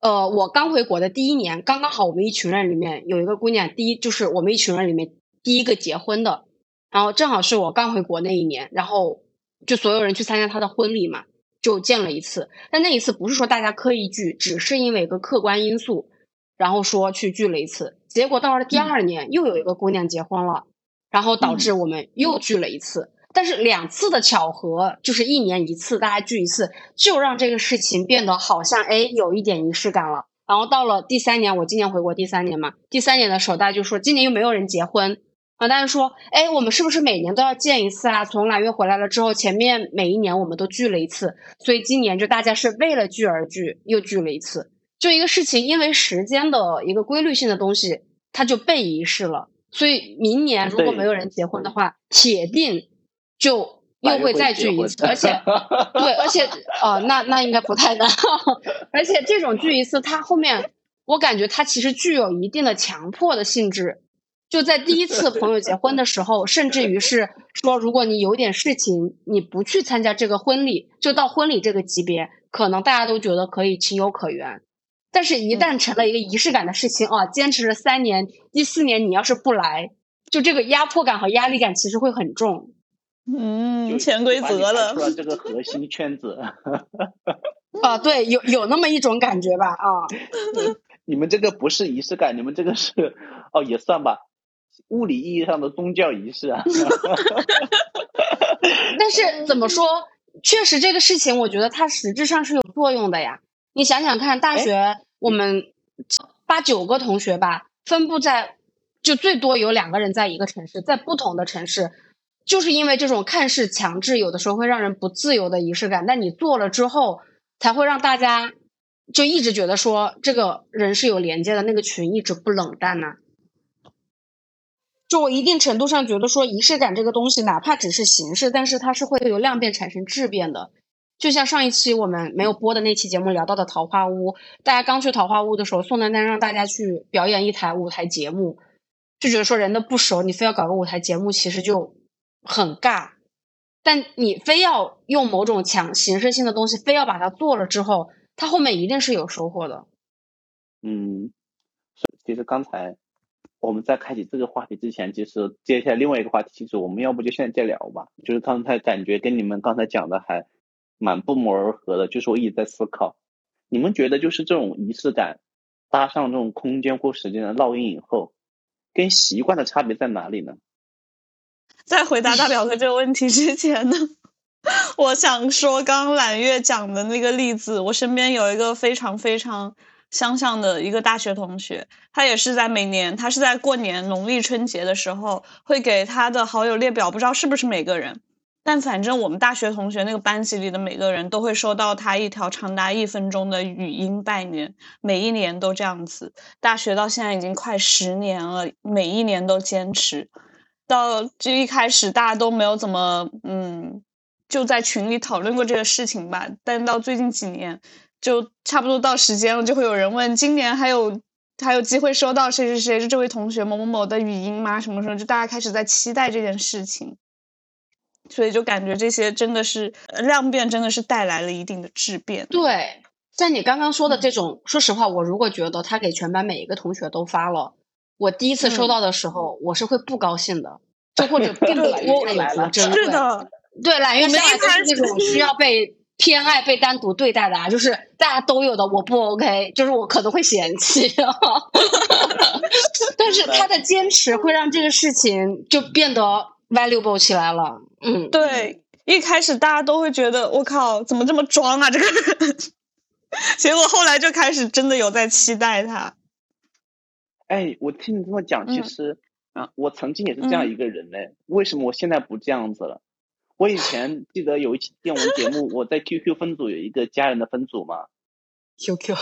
呃，我刚回国的第一年，刚刚好我们一群人里面有一个姑娘，第一就是我们一群人里面第一个结婚的，然后正好是我刚回国那一年，然后就所有人去参加她的婚礼嘛。就见了一次，但那一次不是说大家刻意聚，只是因为一个客观因素，然后说去聚了一次。结果到了第二年，又有一个姑娘结婚了，然后导致我们又聚了一次。但是两次的巧合，就是一年一次，大家聚一次，就让这个事情变得好像哎有一点仪式感了。然后到了第三年，我今年回国第三年嘛，第三年的时候，大家就说今年又没有人结婚，啊，大家说，哎，我们是不是每年都要见一次啊？从揽月回来了之后，前面每一年我们都聚了一次，所以今年就大家是为了聚而聚，又聚了一次。就一个事情，因为时间的一个规律性的东西，它就被遗失了。所以明年如果没有人结婚的话，铁定就又会再聚一次，而且 对，而且呃，那那应该不太难，而且这种聚一次，它后面我感觉它其实具有一定的强迫的性质。就在第一次朋友结婚的时候，甚至于是说，如果你有点事情，你不去参加这个婚礼，就到婚礼这个级别，可能大家都觉得可以情有可原。但是，一旦成了一个仪式感的事情啊，坚持了三年，第四年你要是不来，就这个压迫感和压力感其实会很重。嗯，潜规则了排。出了这个 核心圈子。啊，对，有有那么一种感觉吧，啊，你们这个不是仪式感，你们这个是哦也算吧，物理意义上的宗教仪式啊。但是怎么说，确实这个事情，我觉得它实质上是有作用的呀。你想想看，大学我们八九个同学吧，分布在就最多有两个人在一个城市，在不同的城市，就是因为这种看似强制，有的时候会让人不自由的仪式感，但你做了之后，才会让大家就一直觉得说这个人是有连接的，那个群一直不冷淡呐、就我一定程度上觉得说仪式感这个东西，哪怕只是形式，但是它是会由量变产生质变的。就像上一期我们没有播的那期节目聊到的桃花坞，大家刚去桃花坞的时候，宋丹丹让大家去表演一台舞台节目，就觉得说人都不熟，你非要搞个舞台节目，其实就很尬。但你非要用某种强形式性的东西，非要把它做了之后，它后面一定是有收获的。嗯，其实刚才我们在开启这个话题之前，其实接下来另外一个话题，其实我们要不就现在再聊吧。就是刚才感觉跟你们刚才讲的还蛮不谋而合的，就是我一直在思考，你们觉得就是这种仪式感搭上这种空间或时间的烙印以后，跟习惯的差别在哪里呢？在回答大表哥这个问题之前呢，我想说，刚刚揽月讲的那个例子，我身边有一个非常非常相像的一个大学同学，他也是在每年，他是在过年农历春节的时候，会给他的好友列表，不知道是不是每个人，但反正我们大学同学那个班级里的每个人都会收到他一条长达一分钟的语音拜年，每一年都这样子，大学到现在已经快十年了，每一年都坚持。到就一开始大家都没有怎么嗯，就在群里讨论过这个事情吧。但到最近几年，就差不多到时间了，就会有人问：今年还有还有机会收到谁谁谁是这位同学某某某的语音吗？什么时候？就大家开始在期待这件事情。所以就感觉这些真的是量变，真的是带来了一定的质变。对，在你刚刚说的这种，说实话，我如果觉得他给全班每一个同学都发了。我第一次收到的时候，我是会不高兴的，就或者并 不觉得有多珍贵。是的，对，揽月下来就是那种需要被偏爱、被单独对待的啊，就是大家都有的，我不 OK，就是我可能会嫌弃。但是他的坚持会让这个事情就变得 valuable 起来了。嗯，对，一开始大家都会觉得我靠，怎么这么装啊这个人，结果后来就开始真的有在期待他。哎，我听你这么讲，其实啊，我曾经也是这样一个人嘞。为什么我现在不这样子了？我以前记得有一期电文节目，我在 QQ 分组有一个家人的分组嘛。QQ，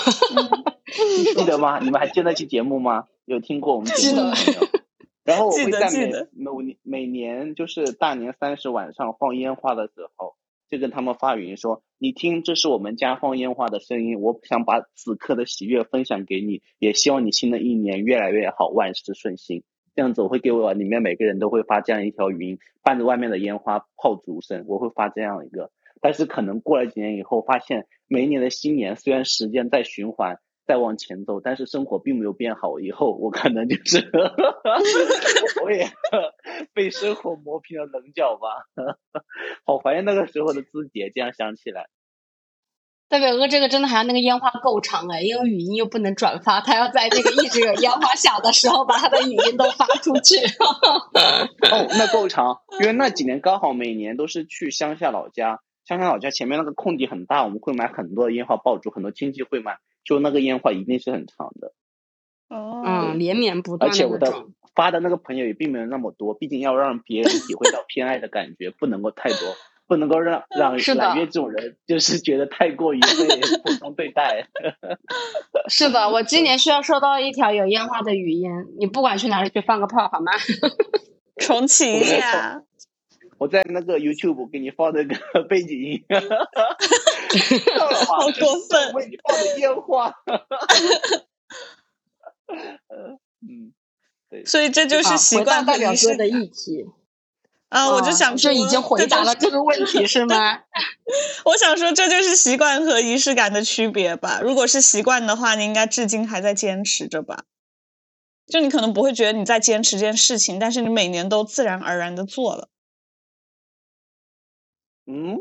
记得吗？你们还记得那期节目吗？有听过我们节目吗？然后我会在每每每年就是大年三十晚上放烟花的时候。就跟他们发语音说：“你听，这是我们家放烟花的声音。我想把此刻的喜悦分享给你，也希望你新的一年越来越好，万事顺心。这样子，我会给我里面每个人都会发这样一条语音，伴着外面的烟花炮竹声，我会发这样一个。但是可能过了几年以后，发现每一年的新年，虽然时间在循环。”在往前走，但是生活并没有变好。以后我可能就是，我也 被生活磨平了棱角吧。好怀念那个时候的自己，这样想起来。大表哥，这个真的还要那个烟花够长哎，因为语音又不能转发，他要在这个一直有烟花响的时候，把他的语音都发出去。哦，那够长，因为那几年刚好每年都是去乡下老家，乡下老家前面那个空地很大，我们会买很多的烟花爆竹，很多亲戚会买。就那个烟花一定是很长的，哦，嗯，连绵不断。而且我的发的那个朋友也并没有那么多，毕竟要让别人体会到偏爱的感觉，不能够太多，不能够让让揽月这种人就是觉得太过于被 普通对待。是的，我今年需要收到一条有烟花的语音，你不管去哪里去放个炮好吗？重启一下。我在那个 YouTube 给你放那个背景音，好过分！为你放的烟花，嗯，对，所以这就是习惯代表哥的议题啊！我就想说，已经回答了这个问题是吗？我想说，这就是习惯和仪式感的区别吧。如果是习惯的话，你应该至今还在坚持着吧？就你可能不会觉得你在坚持这件事情，但是你每年都自然而然的做了。嗯，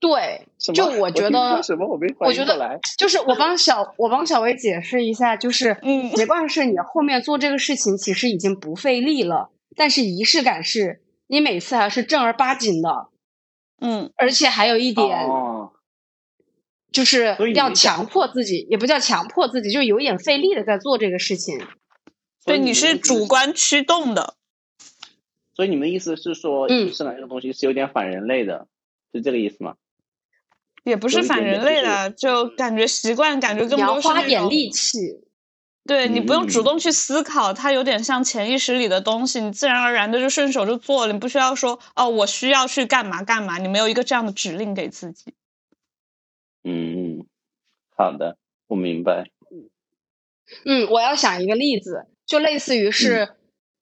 对，就我觉得什么我没我觉得就是我帮小我帮小薇解释一下，就是嗯习惯是你后面做这个事情其实已经不费力了，但是仪式感是你每次还是正儿八经的，嗯，而且还有一点，就是要强迫自己，也不叫强迫自己，就有点费力的在做这个事情。对，你是主观驱动的，所以你们意思是说仪式感这个东西是有点反人类的。是这个意思吗？也不是反人类的，就感觉习惯，感觉更多是花点力气。对你不用主动去思考，它有点像潜意识里的东西，你自然而然的就顺手就做了，你不需要说哦，我需要去干嘛干嘛，你没有一个这样的指令给自己。嗯，好的，我明白。嗯，我要想一个例子，就类似于是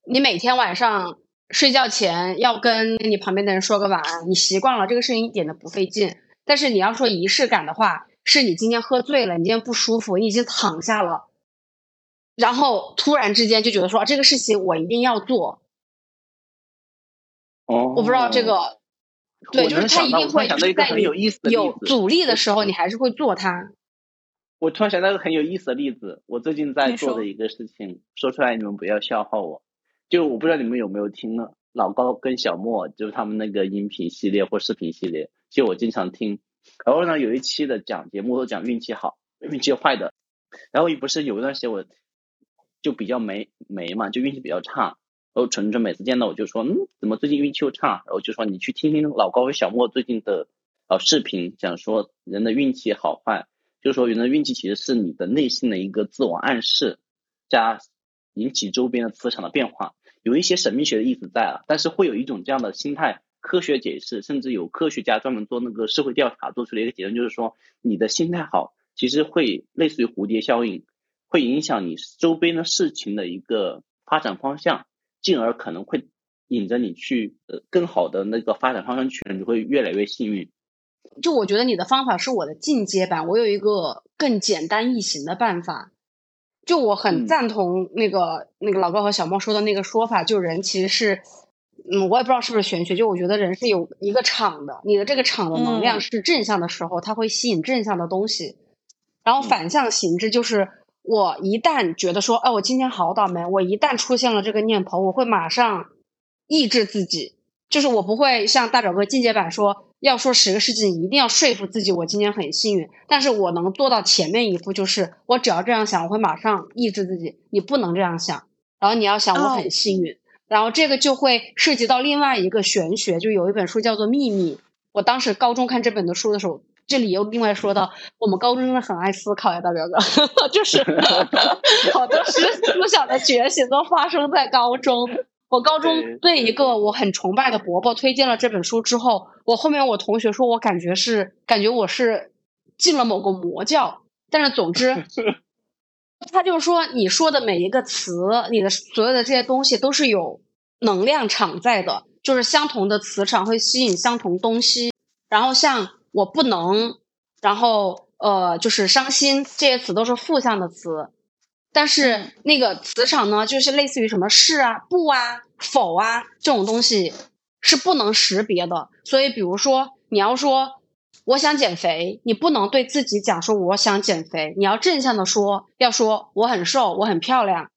你每天晚上。睡觉前要跟你旁边的人说个晚安，你习惯了这个事情一点都不费劲。但是你要说仪式感的话，是你今天喝醉了，你今天不舒服，你已经躺下了，然后突然之间就觉得说这个事情我一定要做。哦，我不知道这个，对，就是他一定会在你有阻力的时候，你还是会做它。我突然想到一个很有意思的例子，我最近在做的一个事情，说出来你们不要笑话我。就我不知道你们有没有听了老高跟小莫，就是他们那个音频系列或视频系列，就我经常听。然后呢，有一期的讲节目都讲运气好、运气坏的。然后不是有一段时间我就比较没没嘛，就运气比较差。然后纯纯每次见到我就说，嗯，怎么最近运气又差？然后就说你去听听老高和小莫最近的呃视频，讲说人的运气好坏。就是说，人的运气其实是你的内心的一个自我暗示，加引起周边的磁场的变化，有一些神秘学的意思在啊。但是会有一种这样的心态，科学解释，甚至有科学家专门做那个社会调查，做出了一个结论，就是说你的心态好，其实会类似于蝴蝶效应，会影响你周边的事情的一个发展方向，进而可能会引着你去呃更好的那个发展方向去，你会越来越幸运。就我觉得你的方法是我的进阶版，我有一个更简单易行的办法。就我很嗯赞同那个、那个老高和小猫说的那个说法，就人其实是，嗯，我也不知道是不是玄学，就我觉得人是有一个场的，你的这个场的能量嗯是正向的时候，它会吸引正向的东西，然后反向行之就是。我一旦觉得说，哎，我今天好倒霉，我一旦出现了这个念头，我会马上抑制自己，就是我不会像大表哥进阶版说，要说十个事情，一定要说服自己我今天很幸运。但是我能做到前面一步，就是我只要这样想，我会马上抑制自己，你不能这样想，然后你要想我哦很幸运，然后这个就会涉及到另外一个玄学，就有一本书叫做《秘密》，我当时高中看这本的书的时候。这里又另外说到，我们高中真的很爱思考呀，大表哥，就是好多思思想的觉醒都发生在高中。我高中对对一个我很崇拜的伯伯推荐了这本书之后，我后面我同学说我感觉是感觉我是进了某个魔教，但是总之，他就说你说的每一个词，你的所有的这些东西都是有能量场在的，就是相同的磁场会吸引相同东西。然后像我不能，然后呃就是伤心这些词都是负向的词，但是那个磁场呢，就是类似于什么是啊、不啊、否啊这种东西是不能识别的。所以，比如说你要说我想减肥，你不能对自己讲说我想减肥，你要正向的说，要说我很瘦，我很漂亮，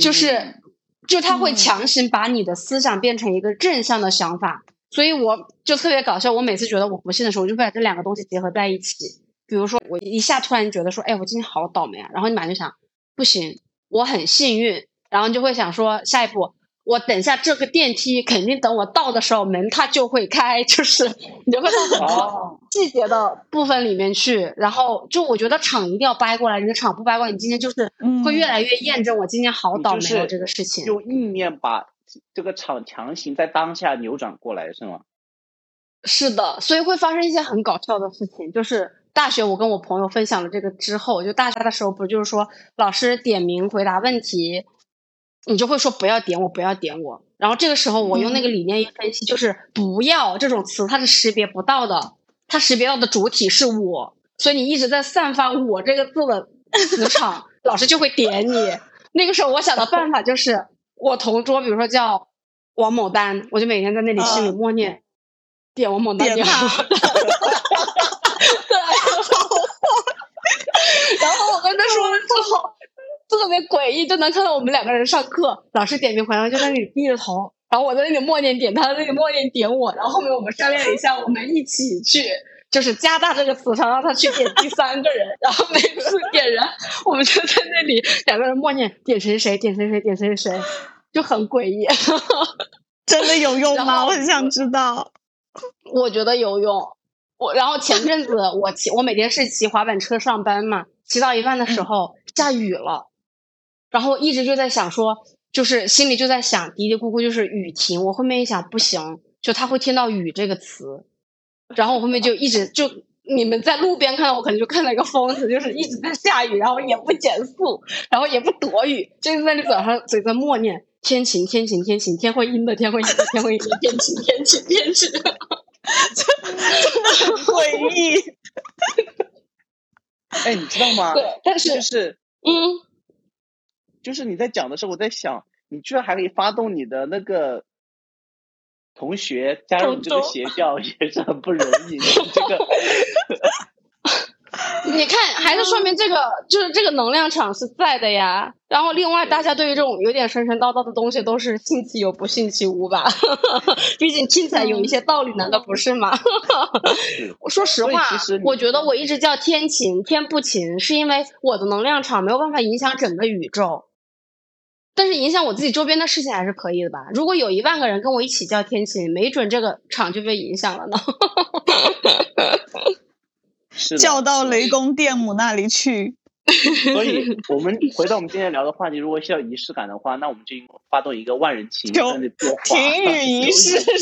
就是嗯就他会嗯强行把你的思想变成一个正向的想法。所以我就特别搞笑，我每次觉得我不幸的时候，我就会把这两个东西结合在一起。比如说，我一下突然觉得说，哎，我今天好倒霉啊，然后你马上就想，不行，我很幸运，然后你就会想说，下一步，我等一下这个电梯肯定等我到的时候门它就会开，就是你就会到很多哦，细节的部分里面去，然后就我觉得场一定要掰过来，你的场不掰过来，你今天就是嗯。会越来越验证我今天好倒霉哦这个事情。用意念把这个场强行在当下扭转过来，是吗？是的，所以会发生一些很搞笑的事情。就是大学，我跟我朋友分享了这个之后，就大家的时候，不就是说老师点名回答问题，你就会说不要点我，不要点我。然后这个时候，我用那个理念一分析，就是不要这种词，它是识别不到的，它识别到的主体是我，所以你一直在散发我这个字的磁场，老师就会点你。那个时候，我想的办法就是，我同桌，比如说叫王某丹，我就每天在那里心里默念。点王某丹点好，他对，然后我跟他说了之后，特别诡异，就能看到我们两个人上课，老师点名回来就在那里低着头，然后我在那里默念点他，在那里默念点我，然后后面我们商量了一下，我们一起去。就是加大这个磁场，让他去点第三个人，然后每次点人，我们就在那里两个人默念点谁谁点谁谁点谁谁，就很诡异。真的有用吗？我很想知道。我觉得有用。我然后前阵子我骑我每天是骑滑板车上班嘛，骑到一半的时候下雨了，然后一直就在想说，就是心里就在想嘀嘀咕咕，就是雨停。我后面一想不行，就他会听到雨这个词，然后我后面就一直就你们在路边看到我，可能就看到一个疯子，就是一直在下雨，然后也不减速，然后也不躲雨，就是在那早上嘴在默念天晴天晴天晴，天会阴的天会阴的天会阴的天晴天晴天晴。诡异。哎，你知道吗？对，但就是是嗯，就是你在讲的时候，我在想，你居然还可以发动你的那个同学加入你这个邪教，也是很不容易。这个 你看，还是说明这个就是这个能量场是在的呀。然后，另外大家对于这种有点神神叨叨的东西，都是信其有，不信其无吧。毕竟听起来有一些道理，难道不是吗？我说实话，我觉得我一直叫天晴天不晴，是因为我的能量场没有办法影响整个宇宙，但是影响我自己周边的事情还是可以的吧。如果有一万个人跟我一起叫天晴，没准这个场就被影响了呢。叫到雷公电母那里去。所以，我们回到我们今天聊的话题，如果需要仪式感的话，那我们就发动一个万人情在那播停雨仪式，天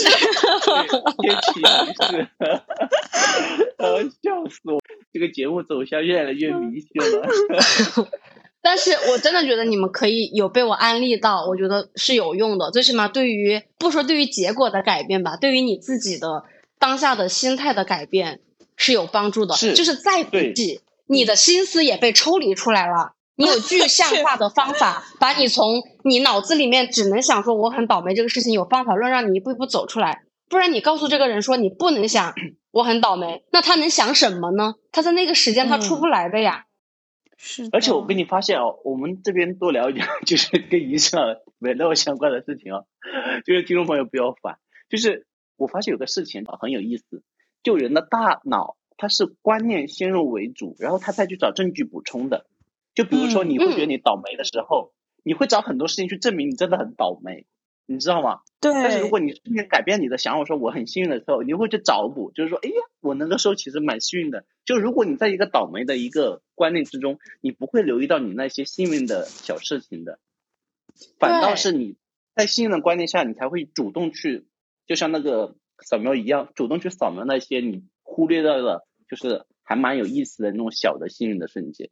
气仪式，呃，笑死我！这个节目走向越来越迷信了。但是我真的觉得你们可以有被我安利到，我觉得是有用的。最起码对于不说对于结果的改变吧，对于你自己的当下的心态的改变。是有帮助的，就是再自己，你的心思也被抽离出来了。你有具 象化的方法，把你从你脑子里面只能想说我很倒霉这个事情，有方法论让你一步一步走出来。不然你告诉这个人说你不能想我很倒霉，那他能想什么呢？他在那个时间他出不来的呀。是。而且我跟你发现哦，我们这边多聊一点，就是跟仪式没那么相关的事情哦。就是听众朋友不要烦，就是我发现有个事情很有意思。就人的大脑，它是观念先入为主，然后他再去找证据补充的。就比如说，你会觉得你倒霉的时候，你会找很多事情去证明你真的很倒霉，你知道吗？对。但是如果你瞬间改变你的想法，说我很幸运的时候，你会去找补，就是说，哎呀，我那个时候其实蛮幸运的。就如果你在一个倒霉的一个观念之中，你不会留意到你那些幸运的小事情的，反倒是你在幸运的观念下，你才会主动去，就像那个。扫描一样，主动去扫描那些你忽略到的，就是还蛮有意思的那种小的幸运的瞬间。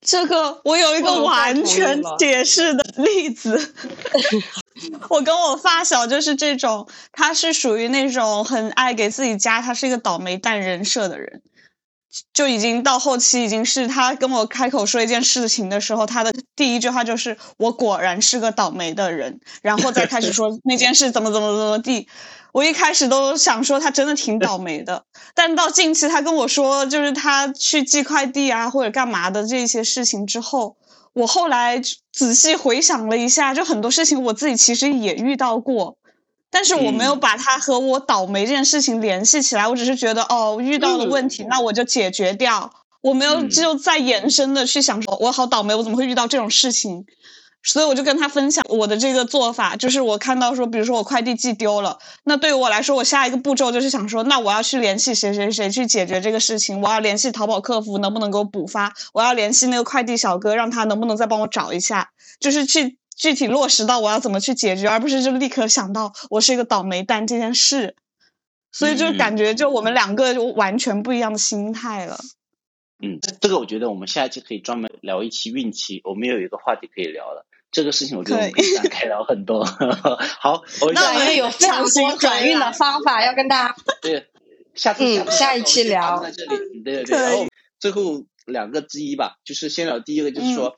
这个我有一个完全解释的例子。我跟我发小就是这种，他是属于那种很爱给自己加他是一个倒霉蛋人设的人。就已经到后期，已经是他跟我开口说一件事情的时候，他的第一句话就是“我果然是个倒霉的人”，然后再开始说那件事怎么怎么怎么地。我一开始都想说他真的挺倒霉的，但到近期他跟我说就是他去寄快递啊或者干嘛的这些事情之后，我后来仔细回想了一下，就很多事情我自己其实也遇到过。但是我没有把它和我倒霉这件事情联系起来，我只是觉得哦，遇到了问题，那我就解决掉。我没有就再延伸的去想说，我好倒霉，我怎么会遇到这种事情？所以我就跟他分享我的这个做法，就是我看到说，比如说我快递寄丢了，那对于我来说，我下一个步骤就是想说，那我要去联系谁谁谁去解决这个事情，我要联系淘宝客服能不能给我补发，我要联系那个快递小哥，让他能不能再帮我找一下，就是去。具体落实到我要怎么去解决，而不是就立刻想到我是一个倒霉蛋这件事，所以就感觉就我们两个就完全不一样的心态了。嗯，这个我觉得我们下一期可以专门聊一期运气，我们有一个话题可以聊了。这个事情我觉得我们可以展开聊很多。好，那我们有非常多转运的方法要跟大家。对，下次嗯下一期聊。在这里，对对对。然后最后两个之一吧，就是先聊第一个，就是说。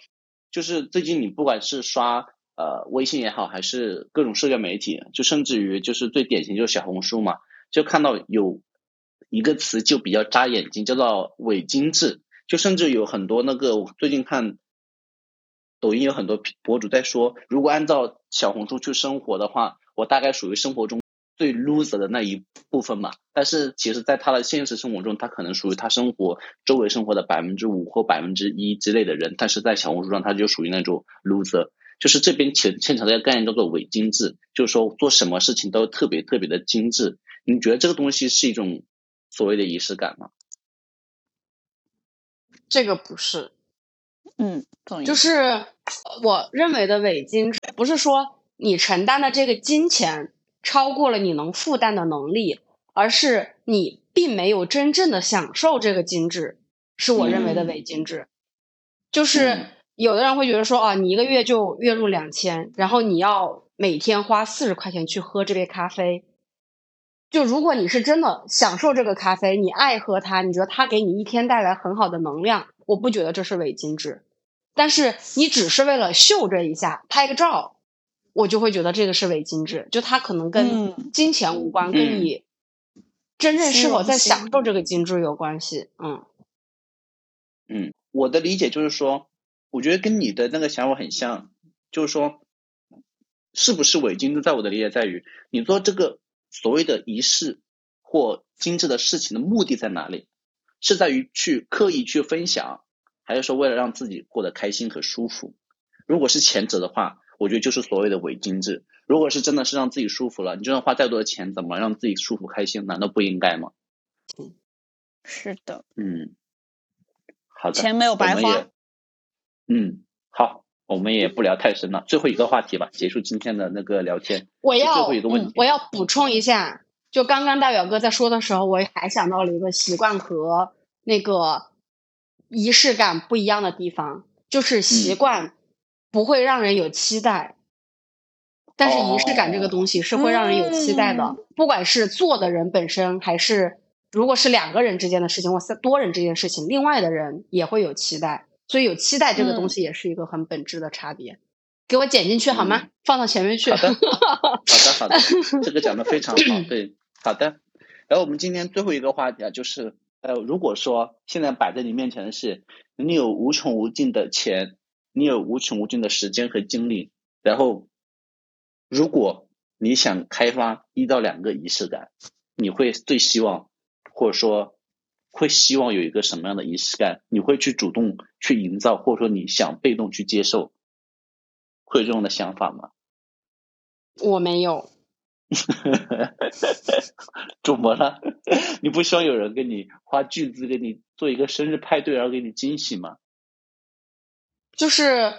就是最近你不管是刷呃微信也好，还是各种社交媒体，就甚至于就是最典型就是小红书嘛，就看到有一个词就比较扎眼睛，叫做伪精致。就甚至有很多那个我最近看抖音有很多博主在说，如果按照小红书去生活的话，我大概属于生活中。最 loser 的那一部分嘛，但是其实，在他的现实生活中，他可能属于他生活周围生活的百分之五或百分之一之类的人，但是在小红书上，他就属于那种 loser。就是这边牵牵扯的一个概念叫做伪精致，就是说做什么事情都特别特别的精致。你觉得这个东西是一种所谓的仪式感吗？这个不是，嗯，就是我认为的伪精致，不是说你承担的这个金钱。超过了你能负担的能力，而是你并没有真正的享受这个精致，是我认为的伪精致。就是有的人会觉得说啊，你一个月就月入两千，然后你要每天花四十块钱去喝这杯咖啡。就如果你是真的享受这个咖啡，你爱喝它，你觉得它给你一天带来很好的能量，我不觉得这是伪精致。但是你只是为了秀这一下，拍个照。我就会觉得这个是伪精致，就它可能跟金钱无关，跟你真正是否在享受这个精致有关系。嗯，嗯，我的理解就是说，我觉得跟你的那个想法很像，就是说，是不是伪精致，在我的理解在于，你做这个所谓的仪式或精致的事情的目的在哪里？是在于去刻意去分享，还是说为了让自己过得开心和舒服？如果是前者的话，我觉得就是所谓的伪精致；如果是真的是让自己舒服了，你就算花再多的钱，怎么让自己舒服开心？难道不应该吗？是的，嗯，好的，钱没有白花。嗯，好，我们也不聊太深了，最后一个话题吧，结束今天的那个聊天。我要最后一个问题，我要补充一下，就刚刚大表哥在说的时候，我还想到了一个习惯和那个仪式感不一样的地方，就是习惯不会让人有期待，但是仪式感这个东西是会让人有期待的，不管是做的人本身还是。如果是两个人之间的事情，或三多人这件事情，另外的人也会有期待，所以有期待这个东西也是一个很本质的差别。给我剪进去好吗？放到前面去。好的，好的，好的，这个讲的非常好。对，好的。然后我们今天最后一个话题啊，就是呃，如果说现在摆在你面前的是你有无穷无尽的钱，你有无穷无尽的时间和精力，然后如果你想开发一到两个仪式感，你会最希望？或者说，会希望有一个什么样的仪式感？你会去主动去营造，或者说你想被动去接受，会有这种的想法吗？我没有。怎么了？你不希望有人给你花巨资给你做一个生日派对，然后给你惊喜吗？就是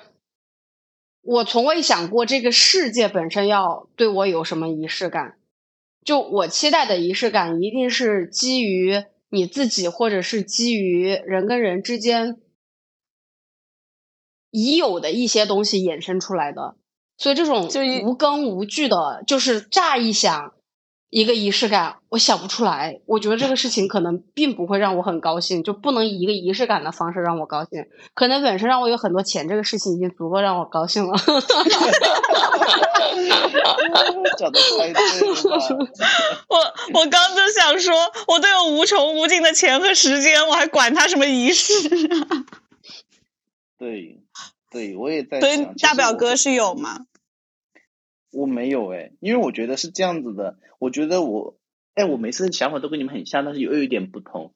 我从未想过这个世界本身要对我有什么仪式感。就我期待的仪式感，一定是基于你自己，或者是基于人跟人之间已有的一些东西衍生出来的。所以这种无根无据的，就是乍一想。一个仪式感，我想不出来。我觉得这个事情可能并不会让我很高兴，就不能以一个仪式感的方式让我高兴。可能本身让我有很多钱，这个事情已经足够让我高兴了。讲的太对了。我我刚就想说，我都有无穷无尽的钱和时间，我还管他什么仪式？对，对我也在。对，大表哥是有吗？我没有哎，因为我觉得是这样子的。我觉得我，哎，我每次的想法都跟你们很像，但是又有一点不同。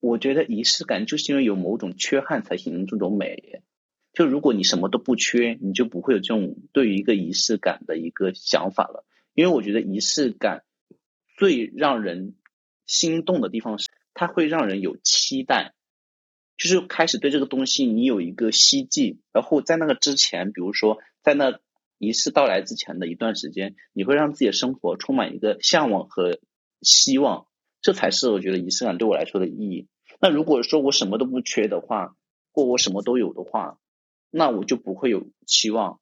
我觉得仪式感就是因为有某种缺憾才形成这种美。就如果你什么都不缺，你就不会有这种对于一个仪式感的一个想法了。因为我觉得仪式感最让人心动的地方是，它会让人有期待，就是开始对这个东西你有一个希冀，然后在那个之前，比如说在那。仪式到来之前的一段时间，你会让自己的生活充满一个向往和希望，这才是我觉得仪式感对我来说的意义。那如果说我什么都不缺的话，或我什么都有的话，那我就不会有期望，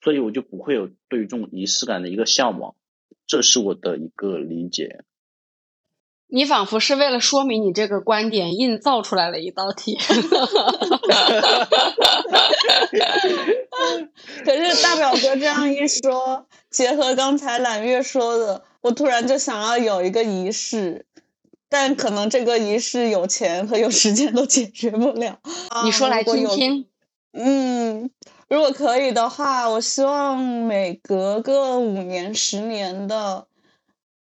所以我就不会有对于这种仪式感的一个向往，这是我的一个理解。你仿佛是为了说明你这个观点，硬造出来了一道题。可是大表哥这样一说，结合刚才揽月说的，我突然就想要有一个仪式，但可能这个仪式有钱和有时间都解决不了。你说来听听。嗯，如果可以的话，我希望每隔个五年、十年的。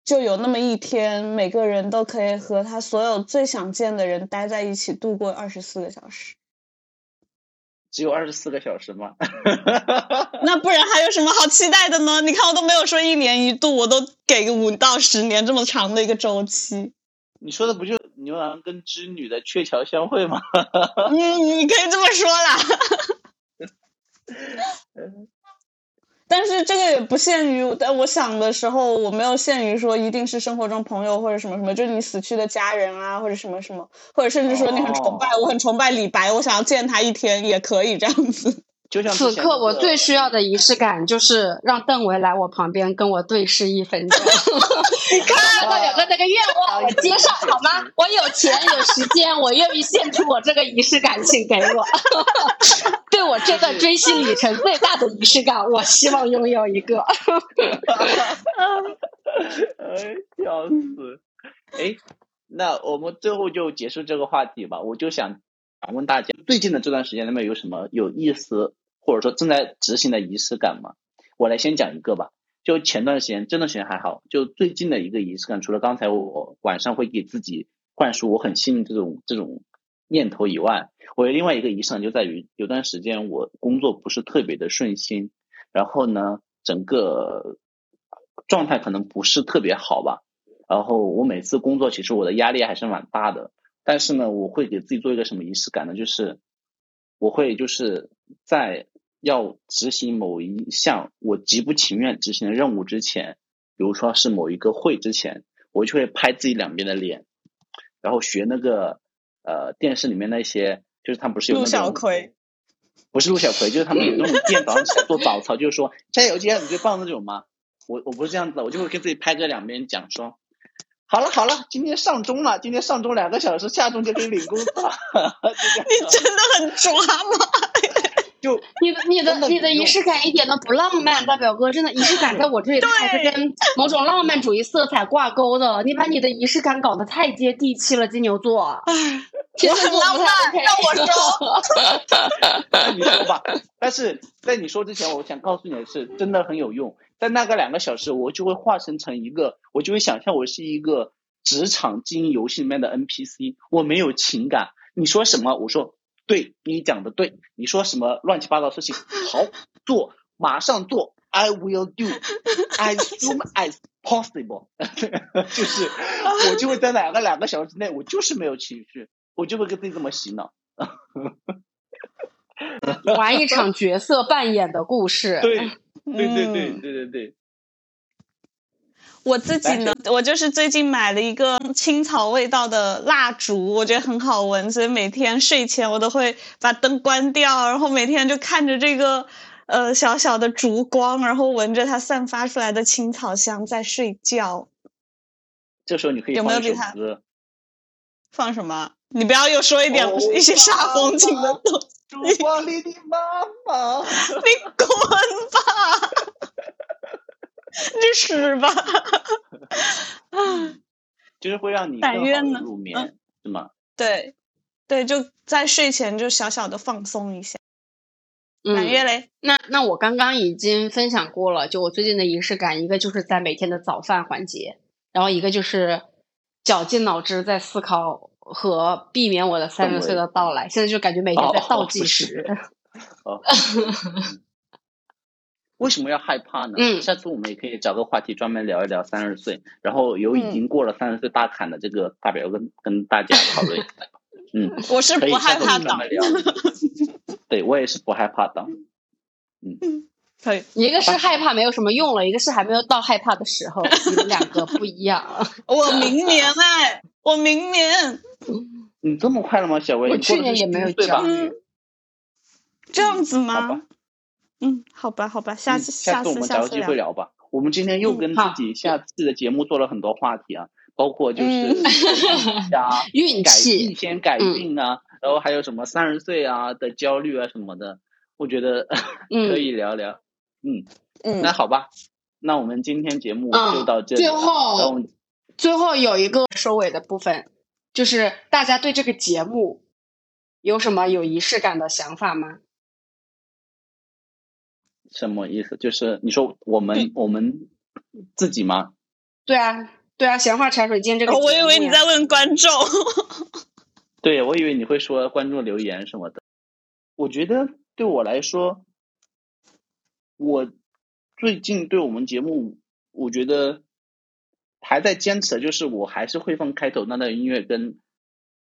就有那么一天，每个人都可以和他所有最想见的人待在一起，度过二十四个小时。只有二十四个小时吗？那不然还有什么好期待的呢？你看，我都没有说一年一度，我都给个五到十年这么长的一个周期。你说的不就牛郎跟织女的鹊桥相会吗？你你可以这么说啦。但是这个也不限于，但我想的时候，我没有限于说一定是生活中朋友或者什么什么，就是你死去的家人啊，或者什么什么，或者甚至说你很崇拜，我很崇拜李白，我想要见他一天也可以这样子。此刻我最需要的仪式感就是让邓维来我旁边跟我对视一分钟。你 看，我有个那个愿望，我接上好吗？我有钱有时间，我愿意献出我这个仪式感，请给我。对我这段追星旅程最大的仪式感，我希望拥有一个。哎，笑死！哎，那我们最后就结束这个话题吧。我就想想问大家，最近的这段时间里面有什么有意思或者说正在执行的仪式感吗？我来先讲一个吧。就前段时间，这段时间还好。就最近的一个仪式感，除了刚才我晚上会给自己灌输我很幸运这种这种念头以外，我有另外一个仪式感就在于有段时间我工作不是特别的顺心，然后呢，整个状态可能不是特别好吧。然后我每次工作其实我的压力还是蛮大的，但是呢，我会给自己做一个什么仪式感呢？就是我会就是在。要执行某一项我极不情愿执行的任务之前，比如说是某一个会之前，我就会拍自己两边的脸，然后学那个呃电视里面那些，就是他们不是有陆小葵，不是陆小葵，就是他们有那种电早上起来做早操，就是说加油加油你最棒那种吗？我我不是这样子的，我就会跟自己拍个两边讲说，好了好了，今天上钟了，今天上钟两个小时，下钟就可以领工资了。你真的很抓吗？就你的你的你的仪式感一点都不浪漫，大表哥真的仪式感在我这里还是跟某种浪漫主义色彩挂钩的。你把你的仪式感搞得太接地气了，金牛座。我很浪漫，让我说。你说吧，但是在你说之前，我想告诉你的是，真的很有用。在那个两个小时，我就会化身成一个，我就会想象我是一个职场经营游戏里面的 NPC，我没有情感。你说什么，我说。对你讲的对，你说什么乱七八糟事情，好做，马上做，I will do as soon as possible，就是我就会在两个两个小时之内，我就是没有情绪，我就会跟自己这么洗脑，玩一场角色扮演的故事，对，对对对对对对。我自己呢，我就是最近买了一个青草味道的蜡烛，我觉得很好闻，所以每天睡前我都会把灯关掉，然后每天就看着这个呃小小的烛光，然后闻着它散发出来的青草香在睡觉。这时候你可以有没有给它放什么？你不要又说一点一些煞风景的东西。烛光里的妈妈，你滚吧！你死吧！就是会让你更好入眠，是吗？对，对，就在睡前就小小的放松一下。满月嘞？那那我刚刚已经分享过了，就我最近的仪式感，一个就是在每天的早饭环节，然后一个就是绞尽脑汁在思考和避免我的三十岁的到来。现在就感觉每天在倒计时。为什么要害怕呢？嗯，下次我们也可以找个话题专门聊一聊三十岁，然后有已经过了三十岁大坎的这个大表跟跟大家讨论一下。嗯，我是不害怕的。对，我也是不害怕的。嗯，可以。一个是害怕没有什么用了，一个是还没有到害怕的时候，你们两个不一样。我明年哎，我明年。你这么快了吗，小薇？我去年也没有焦虑。这样子吗？嗯，好吧，好吧，下次下次我们找机会聊吧。我们今天又跟自己下次的节目做了很多话题啊，包括就是 加运气、一天改运啊，然后还有什么三十岁啊的焦虑啊什么的，我觉得 可以聊聊。嗯嗯，那好吧，那我们今天节目就到这里。最后，最后有一个收尾的部分，就是大家对这个节目有什么有仪式感的想法吗？什么意思？就是你说我们我们自己吗？对啊，对啊，闲话茶水间这个。我以为你在问观众。对，我以为你会说观众留言什么的。我觉得对我来说，我最近对我们节目，我觉得还在坚持的就是，我还是会放开头那段音乐跟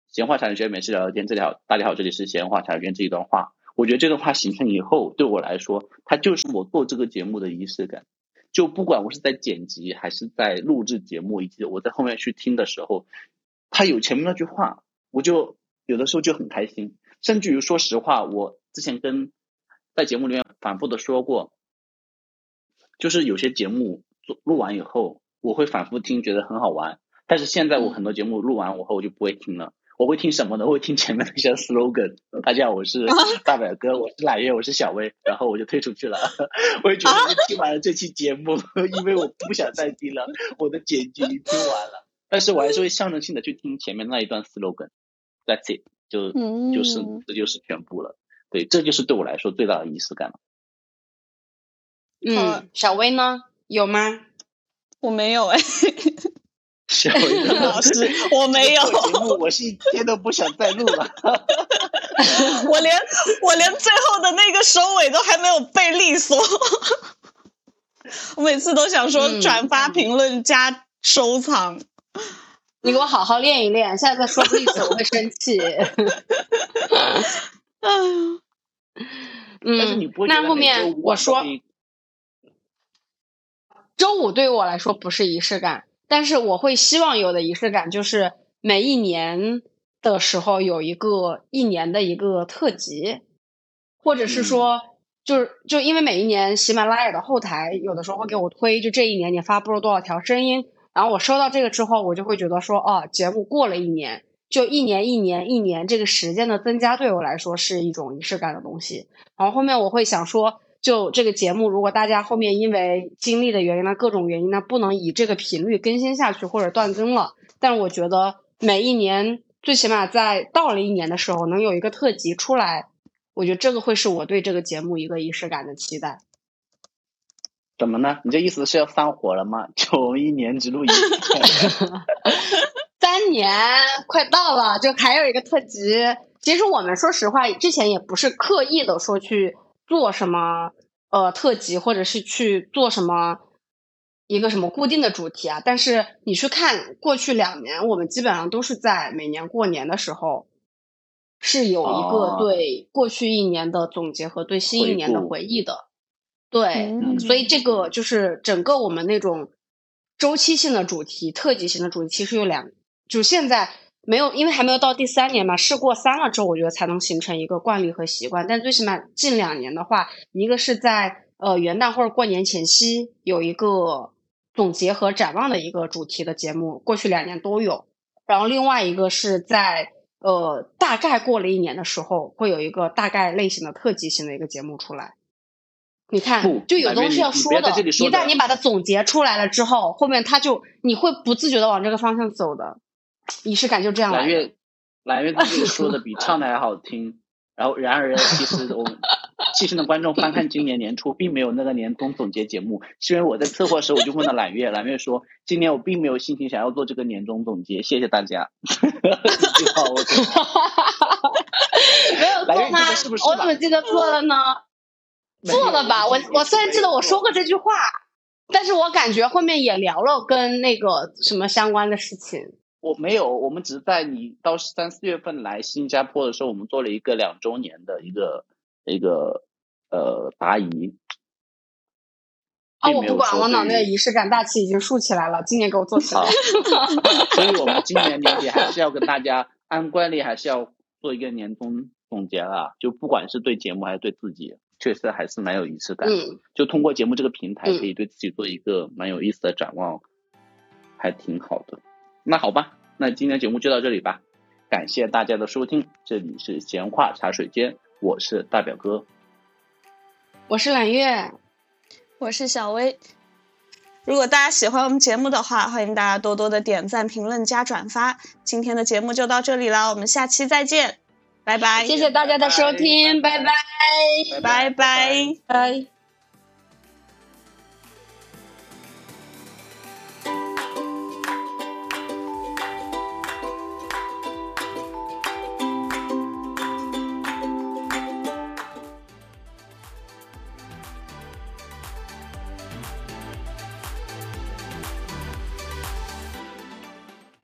闲话茶水间美食聊聊天。这里好大家好，这里是闲话茶水间这一段话。我觉得这段话形成以后，对我来说，它就是我做这个节目的仪式感。就不管我是在剪辑，还是在录制节目，以及我在后面去听的时候，他有前面那句话，我就有的时候就很开心。甚至于说实话，我之前跟在节目里面反复的说过，就是有些节目做录完以后，我会反复听，觉得很好玩。但是现在我很多节目录完我后，我就不会听了。我会听什么呢？我会听前面那些 slogan。大家好，我是大表哥，我是揽月，我是小薇，然后我就退出去了。我也觉得听完了这期节目，因为我不想再听了，我的剪辑听完了。但是我还是会象征性的去听前面那一段 slogan。That's it，就就是嗯这就是全部了。对，这就是对我来说最大的仪式感了。好嗯，小薇呢？有吗？我没有哎，小薇的老师，我没有，这个节目我是一天都不想再录了。我连我连最后的那个收尾都还没有背利索。我每次都想说嗯转发、评论加收藏。你给我好好练一练，下次再说不利索我会生气。嗯，但是你嗯不，会那后面我说周五对于我来说不是仪式感，但是我会希望有的仪式感就是每一年的时候有一个一年的一个特辑，或者是说。就是就因为每一年喜马拉雅的后台有的时候会给我推，就这一年你发布了多少条声音，然后我收到这个之后，我就会觉得说，哦，节目过了一年，就一年一年一年这个时间的增加对我来说是一种仪式感的东西。然后后面我会想说，就这个节目，如果大家后面因为经历的原因呢，各种原因呢，不能以这个频率更新下去或者断更了，但是我觉得每一年最起码在到了一年的时候，能有一个特辑出来，我觉得这个会是我对这个节目一个仪式感的期待。怎么呢？你这意思是要散伙了吗？就我们一年只录一次。三年快到了，就还有一个特辑。其实我们说实话，之前也不是刻意的说去做什么呃特辑，或者是去做什么一个什么固定的主题啊。但是你去看过去两年，我们基本上都是在每年过年的时候，是有一个哦对过去一年的总结和对新一年的回忆的。对，嗯所以这个就是整个我们那种周期性的主题、特辑型的主题，其实有两，就现在没有，因为还没有到第三年嘛，试过三了之后，我觉得才能形成一个惯例和习惯。但最起码近两年的话，一个是在呃元旦或者过年前夕有一个总结和展望的一个主题的节目，过去两年都有。然后另外一个是在呃大概过了一年的时候，会有一个大概类型的特辑型的一个节目出来。你看，就有东西要说的一旦你把它总结出来了之后，后面它就你会不自觉的往这个方向走的，仪式感就这样来的。揽月，揽月自己说的 比唱的还好听。然后，然而，其实我们细心的观众翻看今年年初，并没有那个年终总结节目。是因为我在策划时，我就问了揽月，揽月说，今年我并没有心情想要做这个年终总结，谢谢大家。一句话，我 没有做吗？这个是不是我怎么记得做了呢？做了吧，我我虽然记得我说过这句话，但是我感觉后面也聊了跟那个什么相关的事情。我没有，我们只是在你到三四月份来新加坡的时候，我们做了一个两周年的一个一个呃答疑。啊，我不管，我脑内的仪式感大旗已经竖起来了，今年给我做起来好。所以我们今年年底还是要跟大家按惯例还是要做一个年终总结啦，就不管是对节目还是对自己，确实还是蛮有仪式感的。嗯，就通过节目这个平台，嗯可以对自己做一个蛮有意思的展望，还挺好的。那好吧，那今天节目就到这里吧，感谢大家的收听，这里是闲话茶水间，我是大表哥，我是揽月，我是小薇。如果大家喜欢我们节目的话，欢迎大家多多的点赞、评论、加转发。今天的节目就到这里了，我们下期再见，拜拜，谢谢大家的收听，拜拜，拜拜拜。拜。